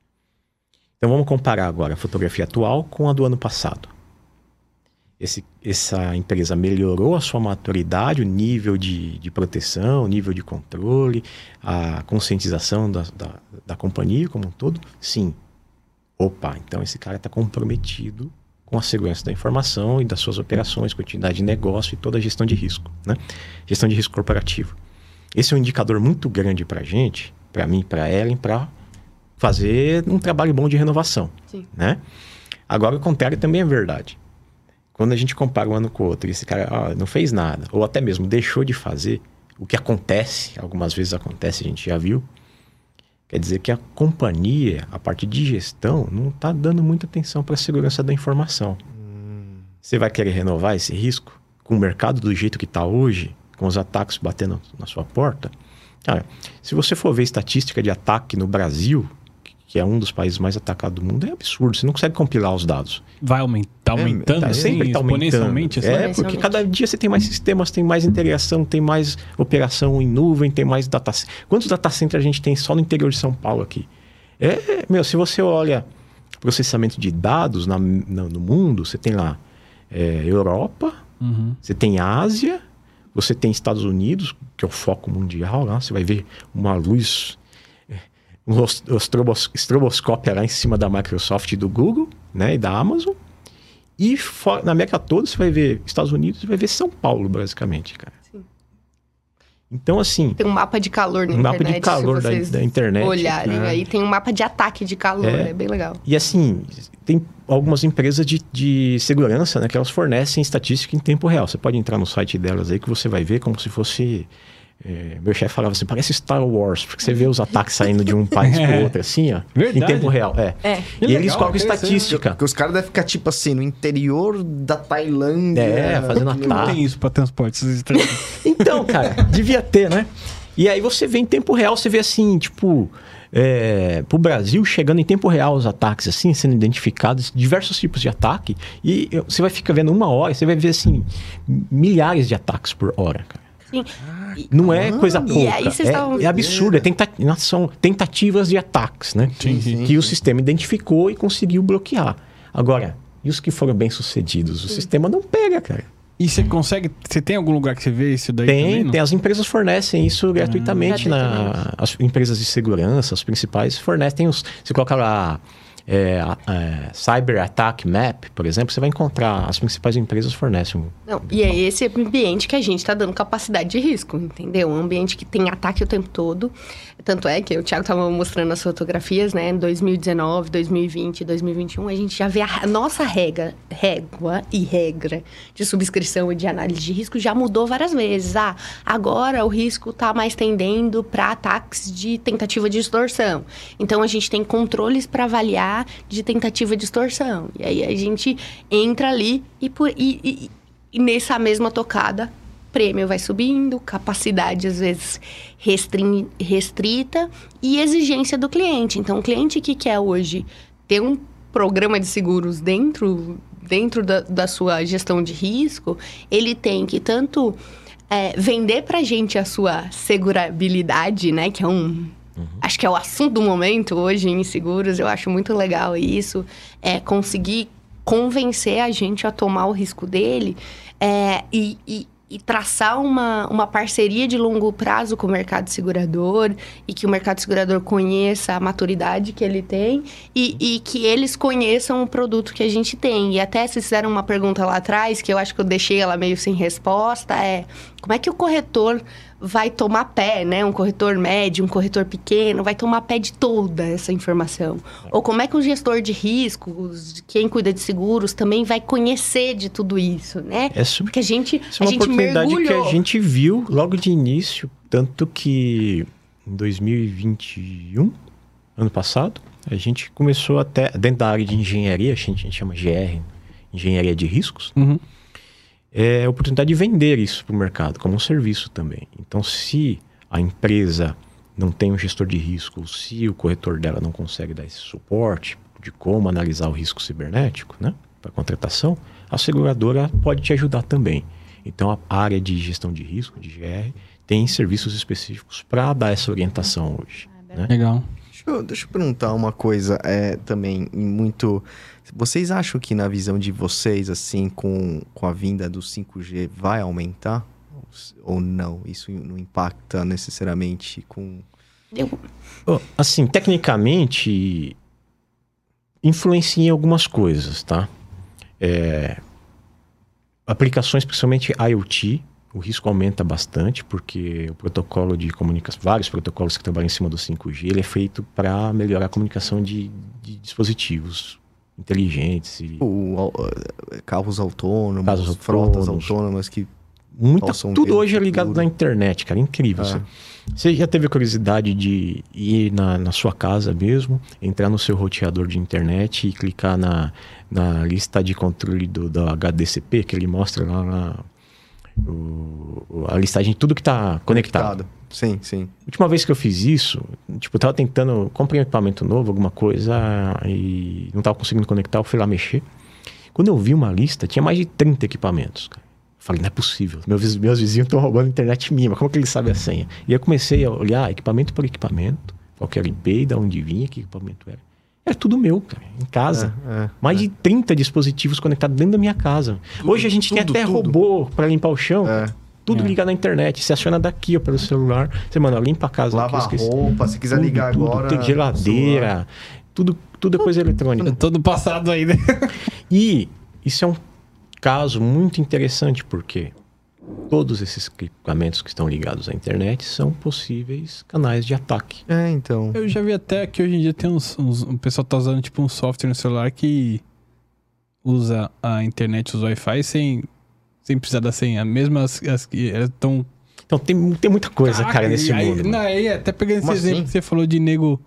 Então vamos comparar agora a fotografia atual com a do ano passado. Esse, essa empresa melhorou a sua maturidade, o nível de, de proteção, o nível de controle, a conscientização da, da, da companhia como um todo? Sim. Opa, então esse cara está comprometido com a segurança da informação e das suas operações, continuidade de negócio e toda a gestão de risco, né? Gestão de risco corporativo. Esse é um indicador muito grande para a gente, para mim, para a Ellen, para fazer um trabalho bom de renovação, Sim. né? Agora, o contrário também é verdade. Quando a gente compara um ano com o outro, e esse cara ah, não fez nada, ou até mesmo deixou de fazer, o que acontece, algumas vezes acontece, a gente já viu, quer dizer que a companhia, a parte de gestão, não está dando muita atenção para a segurança da informação. Você vai querer renovar esse risco? com o mercado do jeito que está hoje, com os ataques batendo na sua porta, cara, se você for ver estatística de ataque no Brasil, que é um dos países mais atacados do mundo, é absurdo. Você não consegue compilar os dados. Vai aumentar, tá aumentando, tá, assim, sempre tá exponencialmente? aumentando. assim? É, porque cada dia você tem mais sistemas, tem mais integração, tem mais operação em nuvem, tem mais data Quantos data centers a gente tem só no interior de São Paulo aqui? É, meu, se você olha processamento de dados na, na, no mundo, você tem lá é, Europa, Uhum. você tem Ásia, você tem Estados Unidos, que é o foco mundial lá, você vai ver uma luz, é, um os- estrobos- estroboscópio lá em cima da Microsoft e do Google, né, e da Amazon. E na América toda você vai ver Estados Unidos, você vai ver São Paulo, basicamente, cara. Sim. Então, assim, Tem um mapa de calor na Um mapa de internet. calor da- da internet, Olharem né? aí, tem um mapa de ataque de calor. É. É, bem legal. E assim, tem algumas empresas de, de segurança, né? Que elas fornecem estatística em tempo real. Você pode entrar no site delas aí que você vai ver como se fosse... é, meu chefe falava assim, parece Star Wars, porque você vê os ataques saindo de um país para outro, assim, ó. Verdade. Em tempo real, é. É. E eles legal, colocam interessante. estatística. Porque os caras devem ficar, tipo assim, no interior da Tailândia. É, fazendo Por que não ataque. tem isso pra transporte? Então, cara, devia ter, né? E aí você vê em tempo real, você vê assim, tipo, é, pro Brasil chegando em tempo real os ataques, assim, sendo identificados, diversos tipos de ataque, e você vai ficar vendo uma hora, você vai ver assim, milhares de ataques por hora, cara. Sim. Não é coisa pouca. E aí vocês é, estavam- é absurdo, é tenta- são tentativas de ataques, né? Sim, sim, que o sistema identificou e conseguiu bloquear. Agora, e os que foram bem sucedidos? O sistema não pega, cara. E você consegue. Você tem algum lugar que você vê isso daí? também, Tem, não? tem. As empresas fornecem isso gratuitamente. Na, Gratuitamente. as empresas de segurança, as principais, fornecem os. Você coloca lá. É, é, Cyber Attack Map, por exemplo, você vai encontrar. As principais empresas fornecem. Não, e é esse ambiente que a gente está dando capacidade de risco, entendeu? Um ambiente que tem ataque o tempo todo. Tanto é que o Thiago estava mostrando as fotografias, né? Em 2019, 2020, 2021, a gente já vê a nossa regra, régua e regra de subscrição e de análise de risco já mudou várias vezes. Ah, agora o risco está mais tendendo para ataques de tentativa de extorsão. Então a gente tem controles para avaliar de tentativa de extorsão. E aí a gente entra ali e, por, e, e- e nessa mesma tocada, prêmio vai subindo, capacidade às vezes restrita e exigência do cliente. Então, o cliente que quer hoje ter um programa de seguros dentro, dentro da, da sua gestão de risco, ele tem que tanto é, vender para gente a sua segurabilidade, né? Que é um, Acho que é o assunto do momento hoje em seguros. Eu acho muito legal isso. É conseguir convencer a gente a tomar o risco dele é, e, e- e traçar uma, uma parceria de longo prazo com o mercado segurador e que o mercado segurador conheça a maturidade que ele tem e, e que eles conheçam o produto que a gente tem. E até se fizeram uma pergunta lá atrás, que eu acho que eu deixei ela meio sem resposta, é como é que o corretor vai tomar pé, né? Um corretor médio, um corretor pequeno, vai tomar pé de toda essa informação. Ou como é que o gestor de riscos, quem cuida de seguros, também vai conhecer de tudo isso, né? É super Porque a gente, Isso é uma gente oportunidade que mergulhou. a gente viu logo de início, tanto que em 2021, ano passado, a gente começou até, dentro da área de engenharia, a gente, a gente chama GR, Engenharia de Riscos, Uhum. É a oportunidade de vender isso para o mercado, como um serviço também. Então, se a empresa não tem um gestor de risco, ou se o corretor dela não consegue dar esse suporte de como analisar o risco cibernético, né, para contratação, a seguradora pode te ajudar também. Então, a área de gestão de risco, de GR, tem serviços específicos para dar essa orientação hoje. Né? Legal. Deixa eu, deixa eu perguntar uma coisa é, também, em muito... Vocês acham que na visão de vocês, assim, com, com a vinda do 5G, vai aumentar? Ou não? Isso não impacta necessariamente com... Eu- Oh, Assim, tecnicamente, influencia em algumas coisas, tá? É, aplicações, principalmente IoT, o risco aumenta bastante, porque o protocolo de comunicação, vários protocolos que trabalham em cima do 5G, ele é feito para melhorar a comunicação de, de dispositivos inteligentes e O, eh, carros autônomos, Carros frotas autônomos. autônomas que... Muita, tudo hoje é ligado na internet, cara. Incrível. É. Você, já teve a curiosidade de ir na, na sua casa mesmo, entrar no seu roteador de internet e clicar na, na lista de controle do, do HDCP, que ele mostra lá na- o- a listagem de tudo que está conectado. Conectado. Sim, sim. Última vez que eu fiz isso, tipo, eu tava tentando comprar um equipamento novo, alguma coisa, e não tava conseguindo conectar, eu fui lá mexer. Quando eu vi uma lista, tinha mais de 30 equipamentos. cara. Falei, não é possível. Meus, meus vizinhos estão roubando a internet minha, mas como que eles sabem a senha? E eu comecei a olhar equipamento por equipamento, qual que era o IP, de onde vinha, que equipamento era. Era tudo meu, cara, em casa. É, é, mais de 30 dispositivos conectados dentro da minha casa. Hoje a gente tem tudo, até tudo. robô para limpar o chão. É. Tudo É. ligado na internet. Você aciona daqui ó, pelo celular. Você manda, limpa a casa. Lava aqui, roupa, se quiser Tudo, ligar tudo. agora. Tem geladeira. Tudo, tudo é coisa eletrônica. No passado ainda. E isso é um caso muito interessante porque todos esses equipamentos que estão ligados à internet são possíveis canais de ataque. É, então. Eu já vi até que hoje em dia tem uns. uns o pessoal tá usando tipo um software no celular que usa a internet, os Wi-Fi sem, sem precisar da senha. Mesmo as, as que estão. Então tem, tem muita coisa, cara, nesse aí, mundo. Não, aí, até pegando esse Como exemplo assim? que você falou de nego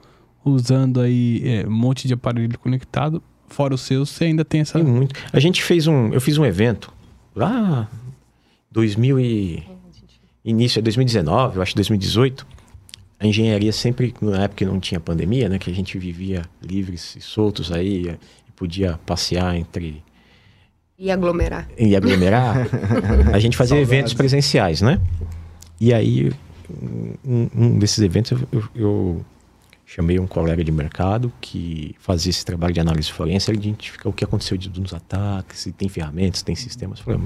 usando aí é, um monte de aparelho conectado, fora o seu, você ainda tem essa. Tem muito. A gente fez um. Eu fiz um evento lá 2000 e início de 2019, eu acho 2018. A engenharia sempre, na época que não tinha pandemia, né, que a gente vivia livres e soltos aí e podia passear entre E aglomerar. e aglomerar, a gente fazia Saudades. eventos presenciais, né? E aí, um, um desses eventos, eu, eu- eu chamei um colega de mercado que fazia esse trabalho de análise forense, ele identifica o que aconteceu de, nos ataques, se tem ferramentas, se tem sistemas. Eu Falei,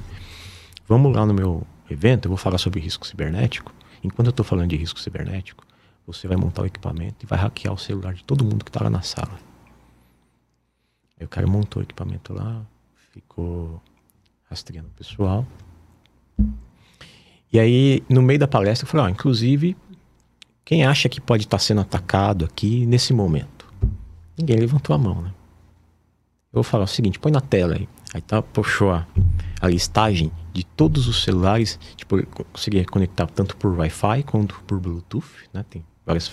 vamos lá no meu evento, eu vou falar sobre risco cibernético. Enquanto eu estou falando de risco cibernético, você vai montar o equipamento e vai hackear o celular de todo mundo que está lá na sala. Aí o cara montou o equipamento lá, ficou rastreando o pessoal. E aí, no meio da palestra, eu falei, ó, inclusive, quem acha que pode estar sendo atacado aqui nesse momento? Ninguém levantou a mão, né? Eu vou falar o seguinte, põe na tela aí. Aí tá, puxou a, a listagem de todos os celulares. Tipo, eu conseguia conectar tanto por Wi-Fi quanto por Bluetooth, né? Tem vários,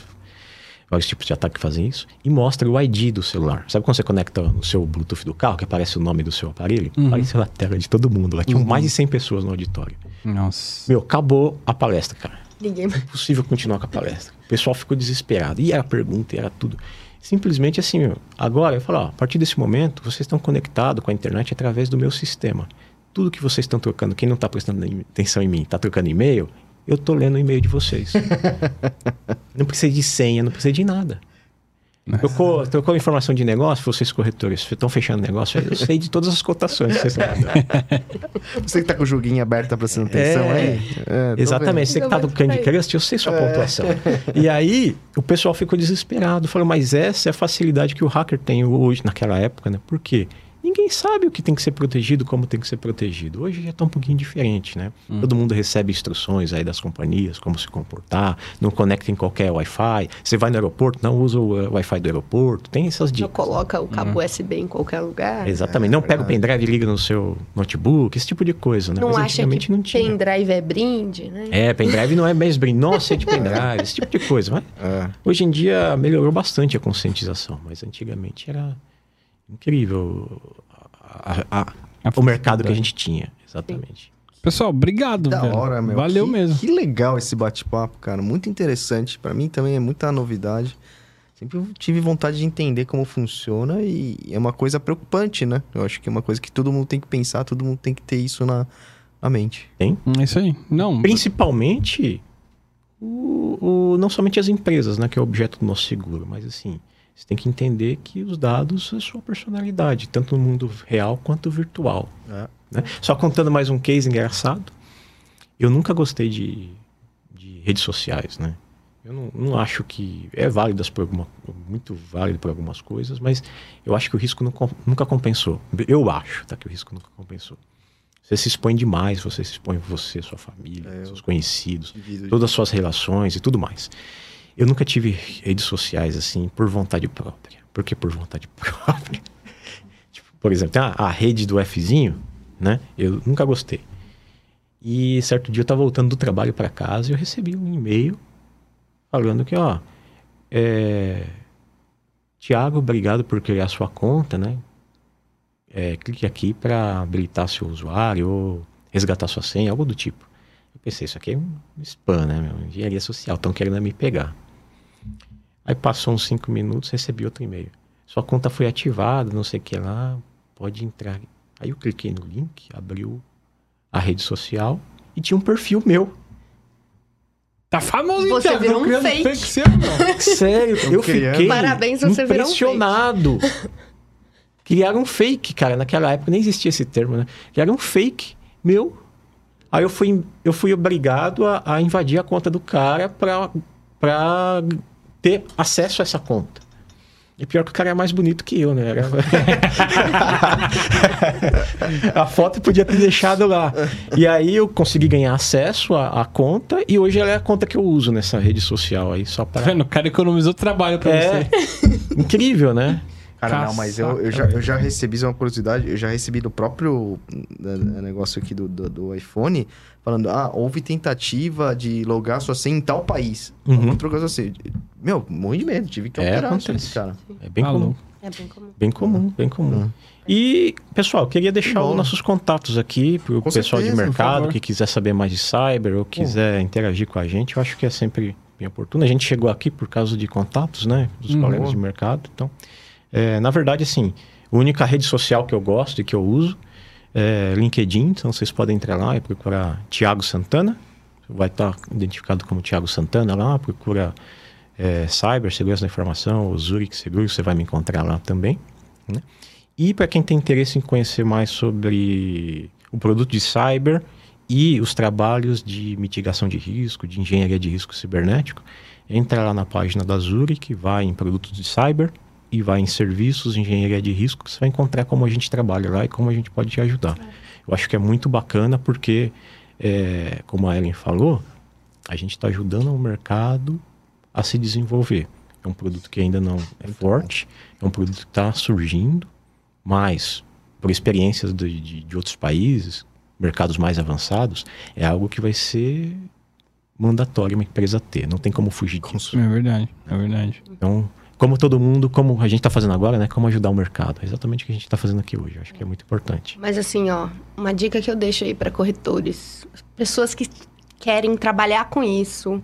vários tipos de ataque que fazem isso. E mostra o ID do celular. Sabe quando você conecta o seu Bluetooth do carro, que aparece o nome do seu aparelho? Uhum. Apareceu na tela de todo mundo. Lá tinham mais de 100 pessoas no auditório. Nossa. Meu, acabou a palestra, cara. Ninguém Impossível continuar com a palestra. O pessoal ficou desesperado. E era pergunta, e era tudo. Simplesmente assim, meu, agora eu falo, ó, a partir desse momento, vocês estão conectados com a internet através do meu sistema. Tudo que vocês estão trocando, quem não está prestando atenção em mim, está trocando e-mail, eu tô lendo o e-mail de vocês. não precisa de senha, não precisa de nada. Trocou, trocou informação de negócio, vocês corretores estão fechando negócio, eu sei de todas as cotações que vocês estão. Você que tá com o joguinho aberto, tá prestando atenção É, aí? É, Exatamente, você que tá Eu do vou Candy. Crush, eu sei sua pontuação. E aí, o pessoal ficou desesperado. Falou, mas essa é a facilidade que o hacker tem hoje, naquela época, né? Por quê? Ninguém sabe o que tem que ser protegido, como tem que ser protegido. Hoje já tá um pouquinho diferente, né? Todo mundo recebe instruções aí das companhias, como se comportar, não conecta em qualquer Wi-Fi. Você vai no aeroporto, não usa o eh, Wi-Fi do aeroporto. Tem essas não dicas. coloca o cabo USB em qualquer lugar. Exatamente. não pega o pendrive e liga no seu notebook, esse tipo de coisa, né? Não Mas acha antigamente que não tinha. pendrive é brinde, né? É, pendrive não é mesmo brinde. Nossa, é de pendrive, esse tipo de coisa. Mas É. hoje em dia melhorou bastante a conscientização, mas antigamente era incrível a- a- a- A o mercado que a gente tinha. Exatamente. Pessoal, obrigado. Da velho. hora, meu. Valeu Que- mesmo. Que legal esse bate-papo, cara. Muito interessante. Pra mim também é muita novidade. Sempre tive vontade de entender como funciona e é uma coisa preocupante, né? Eu acho que é uma coisa que todo mundo tem que pensar, todo mundo tem que ter isso na, na mente. É isso aí. Não, Principalmente o, o- não somente as empresas, né, que é o objeto do nosso seguro, mas assim, você tem que entender que os dados é sua personalidade, tanto no mundo real quanto virtual. É. né? Só contando mais um case engraçado, eu nunca gostei de, de redes sociais, né? Eu não, não acho que é válidas por alguma, muito válido por algumas coisas, mas eu acho que o risco com- nunca compensou. Eu acho, tá, que o risco nunca compensou. Você se expõe demais, você se expõe você, sua família, É, eu- seus conhecidos, todas as suas relações e tudo mais. Eu nunca tive redes sociais assim por vontade própria. Por que por vontade própria? Tipo, por exemplo, tem a, a rede do Fzinho, né? Eu nunca gostei. E certo dia eu tava voltando do trabalho para casa e eu recebi um e-mail falando que, ó, é... Tiago, obrigado por criar sua conta, né? É, clique aqui para habilitar seu usuário ou resgatar sua senha, algo do tipo. Eu pensei, isso aqui é um spam, né? Meu? Engenharia social, estão querendo me pegar. Aí passou uns cinco minutos, recebi outro e-mail. Sua conta foi ativada, não sei o que lá, pode entrar. Aí eu cliquei no link, abriu a rede social e tinha um perfil meu. Tá famoso, hein, Você Thiago? virou um criando fake. seu, não. Sério, eu criando. fiquei Parabéns, você virou um impressionado. Criaram um fake, cara. Naquela época nem existia esse termo, né? Criaram um fake meu. Aí eu fui, eu fui obrigado a, a invadir a conta do cara pra, pra ter acesso a essa conta. E pior que o cara é mais bonito que eu, né? Era- a foto podia ter deixado lá. E aí eu consegui ganhar acesso à, à conta e hoje ela é a conta que eu uso nessa rede social aí, só Tá para vendo? O cara economizou trabalho pra é. você. Incrível, né? Cara, não, mas eu, eu, já, eu já recebi, isso é uma curiosidade, eu já recebi do próprio né, negócio aqui do, do, do iPhone, falando, ah, houve tentativa de logar sua senha em tal país. Uhum. Outra coisa assim. Meu, morri de medo, tive que É, alterar isso, acontece. cara. É bem Alô. comum. É bem comum. Bem comum, bem comum. E, pessoal, queria deixar Bom. os nossos contatos aqui para o pessoal certeza, de mercado que quiser saber mais de cyber ou quiser interagir com a gente. Eu acho que é sempre bem oportuno. A gente chegou aqui por causa de contatos, né? Dos Uhum. colegas de mercado. Então, é, na verdade, assim, a única rede social que eu gosto e que eu uso é LinkedIn. Então, vocês podem entrar lá e procurar Tiago Santana. Vai estar identificado como Tiago Santana lá. Procura é, Cyber, Segurança da Informação, ou Zurich Seguro, você vai me encontrar lá também. né? E para quem tem interesse em conhecer mais sobre o produto de cyber e os trabalhos de mitigação de risco, de engenharia de risco cibernético, entra lá na página da Zurich, vai em produtos de cyber e vai em serviços de engenharia de risco, que você vai encontrar como a gente trabalha lá e como a gente pode te ajudar. Eu acho que é muito bacana porque, é, como a Ellen falou, a gente está ajudando o mercado a se desenvolver. É um produto que ainda não é forte, é um produto que está surgindo, mas por experiências de, de, de outros países, mercados mais avançados, é algo que vai ser mandatório uma empresa ter. Não tem como fugir disso. É verdade, é verdade. Então, como todo mundo, como a gente está fazendo agora, né? Como ajudar o mercado. É exatamente o que a gente está fazendo aqui hoje. Eu acho que é muito importante. Mas assim, ó, uma dica que eu deixo aí para corretores, pessoas que querem trabalhar com isso,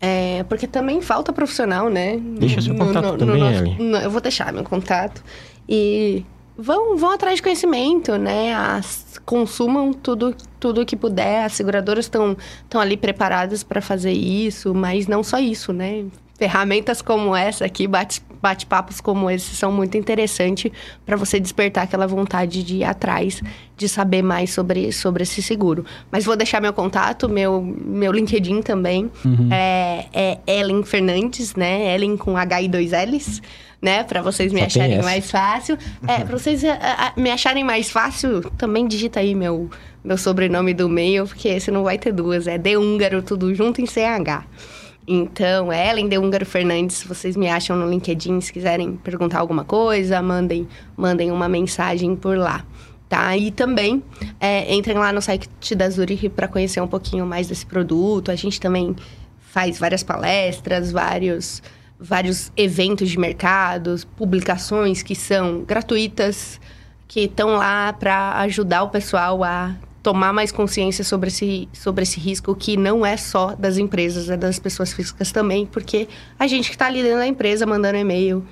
é, porque também falta profissional, né? Deixa seu contato também, Ellen. no- eu vou deixar meu contato e vão, vão atrás de conhecimento, né? As- consumam tudo tudo que puder. As seguradoras estão estão ali preparadas para fazer isso, mas não só isso, né? Ferramentas como essa aqui, bate- bate-papos como esse são muito interessantes para você despertar aquela vontade de ir atrás, de saber mais sobre, sobre esse seguro. Mas vou deixar meu contato, meu, meu LinkedIn também. É, é Ellen Fernandes, né? Ellen com H e dois L's, né? Para vocês me Só acharem mais fácil. É, para vocês ah, ah, me acharem mais fácil, também digita aí meu, meu sobrenome do e-mail, porque esse não vai ter duas. É de húngaro, tudo junto em CH. Então, Ellen de Húngaro Fernandes, vocês me acham no LinkedIn, se quiserem perguntar alguma coisa, mandem, mandem uma mensagem por lá. Tá? E também é, entrem lá no site da Zurich para conhecer um pouquinho mais desse produto. A gente também faz várias palestras, vários, vários eventos de mercados, publicações que são gratuitas, que estão lá para ajudar o pessoal a tomar mais consciência sobre esse, sobre esse risco que não é só das empresas, é das pessoas físicas também, porque a gente que está ali dentro da empresa mandando e-mail,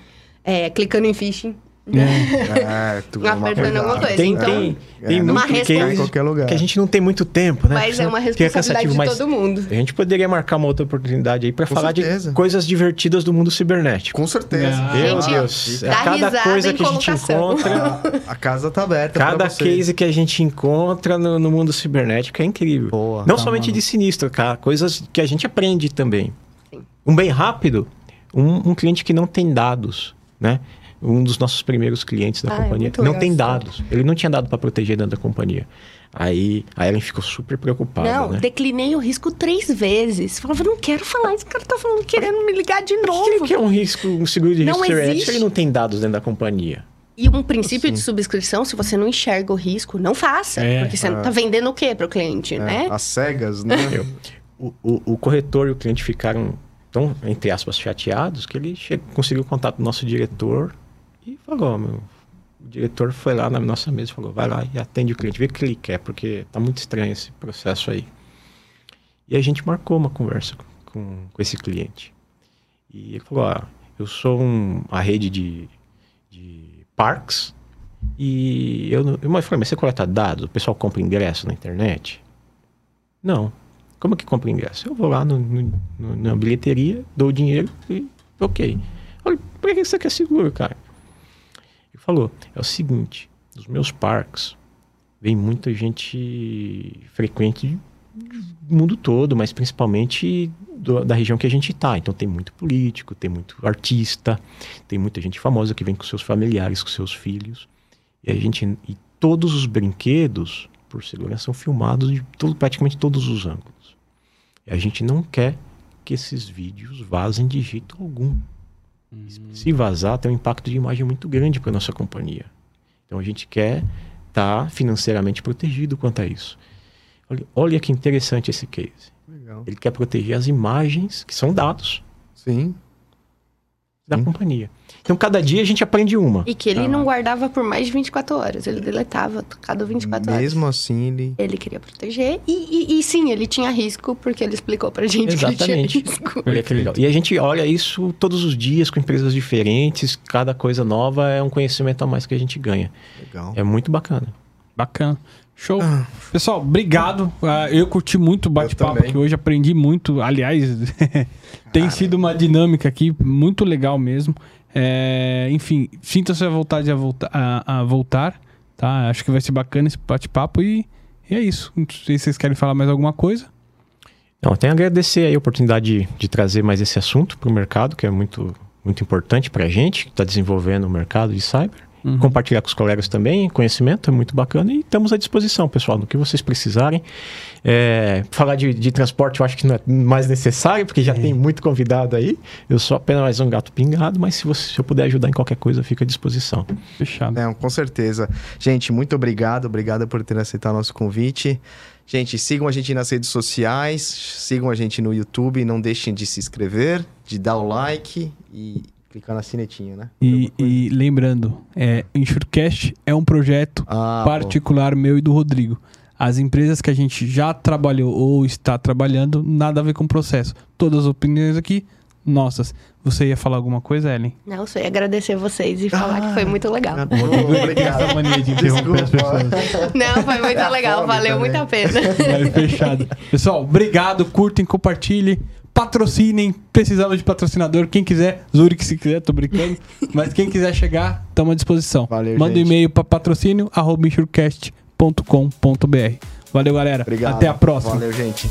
é, clicando em phishing, É, tu Apertando alguma coisa. Tem, então, tem, tem é, muito uma Em case qualquer lugar. que a gente não tem muito tempo, né? mas é uma responsabilidade cansativo, de todo mundo. A gente poderia marcar uma outra oportunidade aí para falar certeza. de coisas divertidas do mundo cibernético. Com certeza. Ah. Meu Gente, Deus, dá cada coisa que a gente encontra, A, a casa tá aberta cada case que a gente encontra no, no mundo cibernético é incrível. Boa. Não Tá, somente mano. de sinistro, cara, coisas que a gente aprende também. Sim. Um bem rápido, um, um cliente que não tem dados, né? Um dos nossos primeiros clientes da Ah, é companhia muito não tem dados. Ele não tinha dado para proteger dentro da companhia. Aí a Ellen ficou super preocupada, Não, né? declinei o risco três vezes. Falava, não quero falar, esse cara tá falando, querendo me ligar de Por novo. que, que é um risco, um seguro de Não risco existe. ele não tem dados dentro da companhia? E um princípio de subscrição, se você não enxerga o risco, não faça. É. porque você tá vendendo o quê pro cliente, É, né? As cegas, né? O, o, o corretor e o cliente ficaram tão, entre aspas, chateados que ele che- conseguiu o contato do nosso diretor e falou, "Ó, meu, o diretor foi lá na nossa mesa e falou: vai lá e atende o cliente, vê o que ele quer, porque tá muito estranho esse processo aí. E a gente marcou uma conversa com, com esse cliente. E ele falou: ah, eu sou um, a rede de, de parques e eu, eu falei, mas você coleta dados? O pessoal compra ingresso na internet? Não. Como que compra ingresso? Eu vou lá no, no- no- na bilheteria, dou o dinheiro e ok. Olha, por que você quer seguro, cara? Falou, é o seguinte, nos meus parques vem muita gente frequente do mundo todo, mas principalmente do- da região que a gente tá. Então tem muito político, tem muito artista, tem muita gente famosa que vem com seus familiares, com seus filhos. E a gente e todos os brinquedos, por segurança, são filmados de todo, praticamente todos os ângulos. E a gente não quer que esses vídeos vazem de jeito algum. Se vazar, tem um impacto de imagem muito grande para nossa companhia. Então a gente quer estar financeiramente protegido quanto a isso. Olha, olha que interessante esse case. Legal. Ele quer proteger as imagens, que são dados Sim. Da Sim. companhia. Então cada dia a gente aprende uma. E que ele não guardava por mais de 24 horas. Ele deletava cada 24 horas. Mesmo assim, ele. Ele queria proteger. E, e- e sim, ele tinha risco, porque ele explicou pra gente Exatamente. que ele tinha risco. Legal. E a gente olha isso todos os dias com empresas diferentes, cada coisa nova é um conhecimento a mais que a gente ganha. Legal. É muito bacana. Bacana. Show. Pessoal, obrigado. Ah, eu curti muito o bate-papo aqui hoje, aprendi muito. Aliás, tem sido uma dinâmica aqui muito legal mesmo. É, enfim, sinta-se à vontade a, volta, a, a voltar, tá? Acho que vai ser bacana esse bate-papo e, e é isso. Não sei se vocês querem falar mais alguma coisa. Não, tenho a agradecer aí a oportunidade de, de trazer mais esse assunto para o mercado, que é muito, muito importante para a gente, que está desenvolvendo o mercado de cyber. Compartilhar com os colegas também, conhecimento é muito bacana e estamos à disposição, pessoal, no que vocês precisarem. É, falar de, de transporte eu acho que não é mais necessário, porque já tem muito convidado aí. Eu sou apenas mais um gato pingado, mas se, você, se eu puder ajudar em qualquer coisa, fica à disposição. Fechado. Não, com certeza. Gente, muito obrigado. Obrigado por ter aceitado nosso convite. Gente, sigam a gente nas redes sociais, sigam a gente no YouTube, não deixem de se inscrever, de dar o like e clicar na sinetinha, né? E, e lembrando, é, Insurecast é um projeto Ah, pô. particular meu e do Rodrigo. As empresas que a gente já trabalhou ou está trabalhando, nada a ver com o processo. Todas as opiniões aqui, nossas. Você ia falar alguma coisa, Ellen? Não, só ia agradecer vocês e falar que foi muito legal. Obrigado. Essa mania de interromper as pessoas. Não, foi muito a legal, valeu também. muito a pena. Fechado. Pessoal, obrigado, curtem, compartilhem, patrocinem. Precisamos de patrocinador. Quem quiser, Zurich se quiser, tô brincando. Mas quem quiser chegar, estamos à disposição. Valeu, Manda um gente. e-mail para patrocínio arroba. Valeu, galera. Obrigado. Até a próxima. Valeu, gente.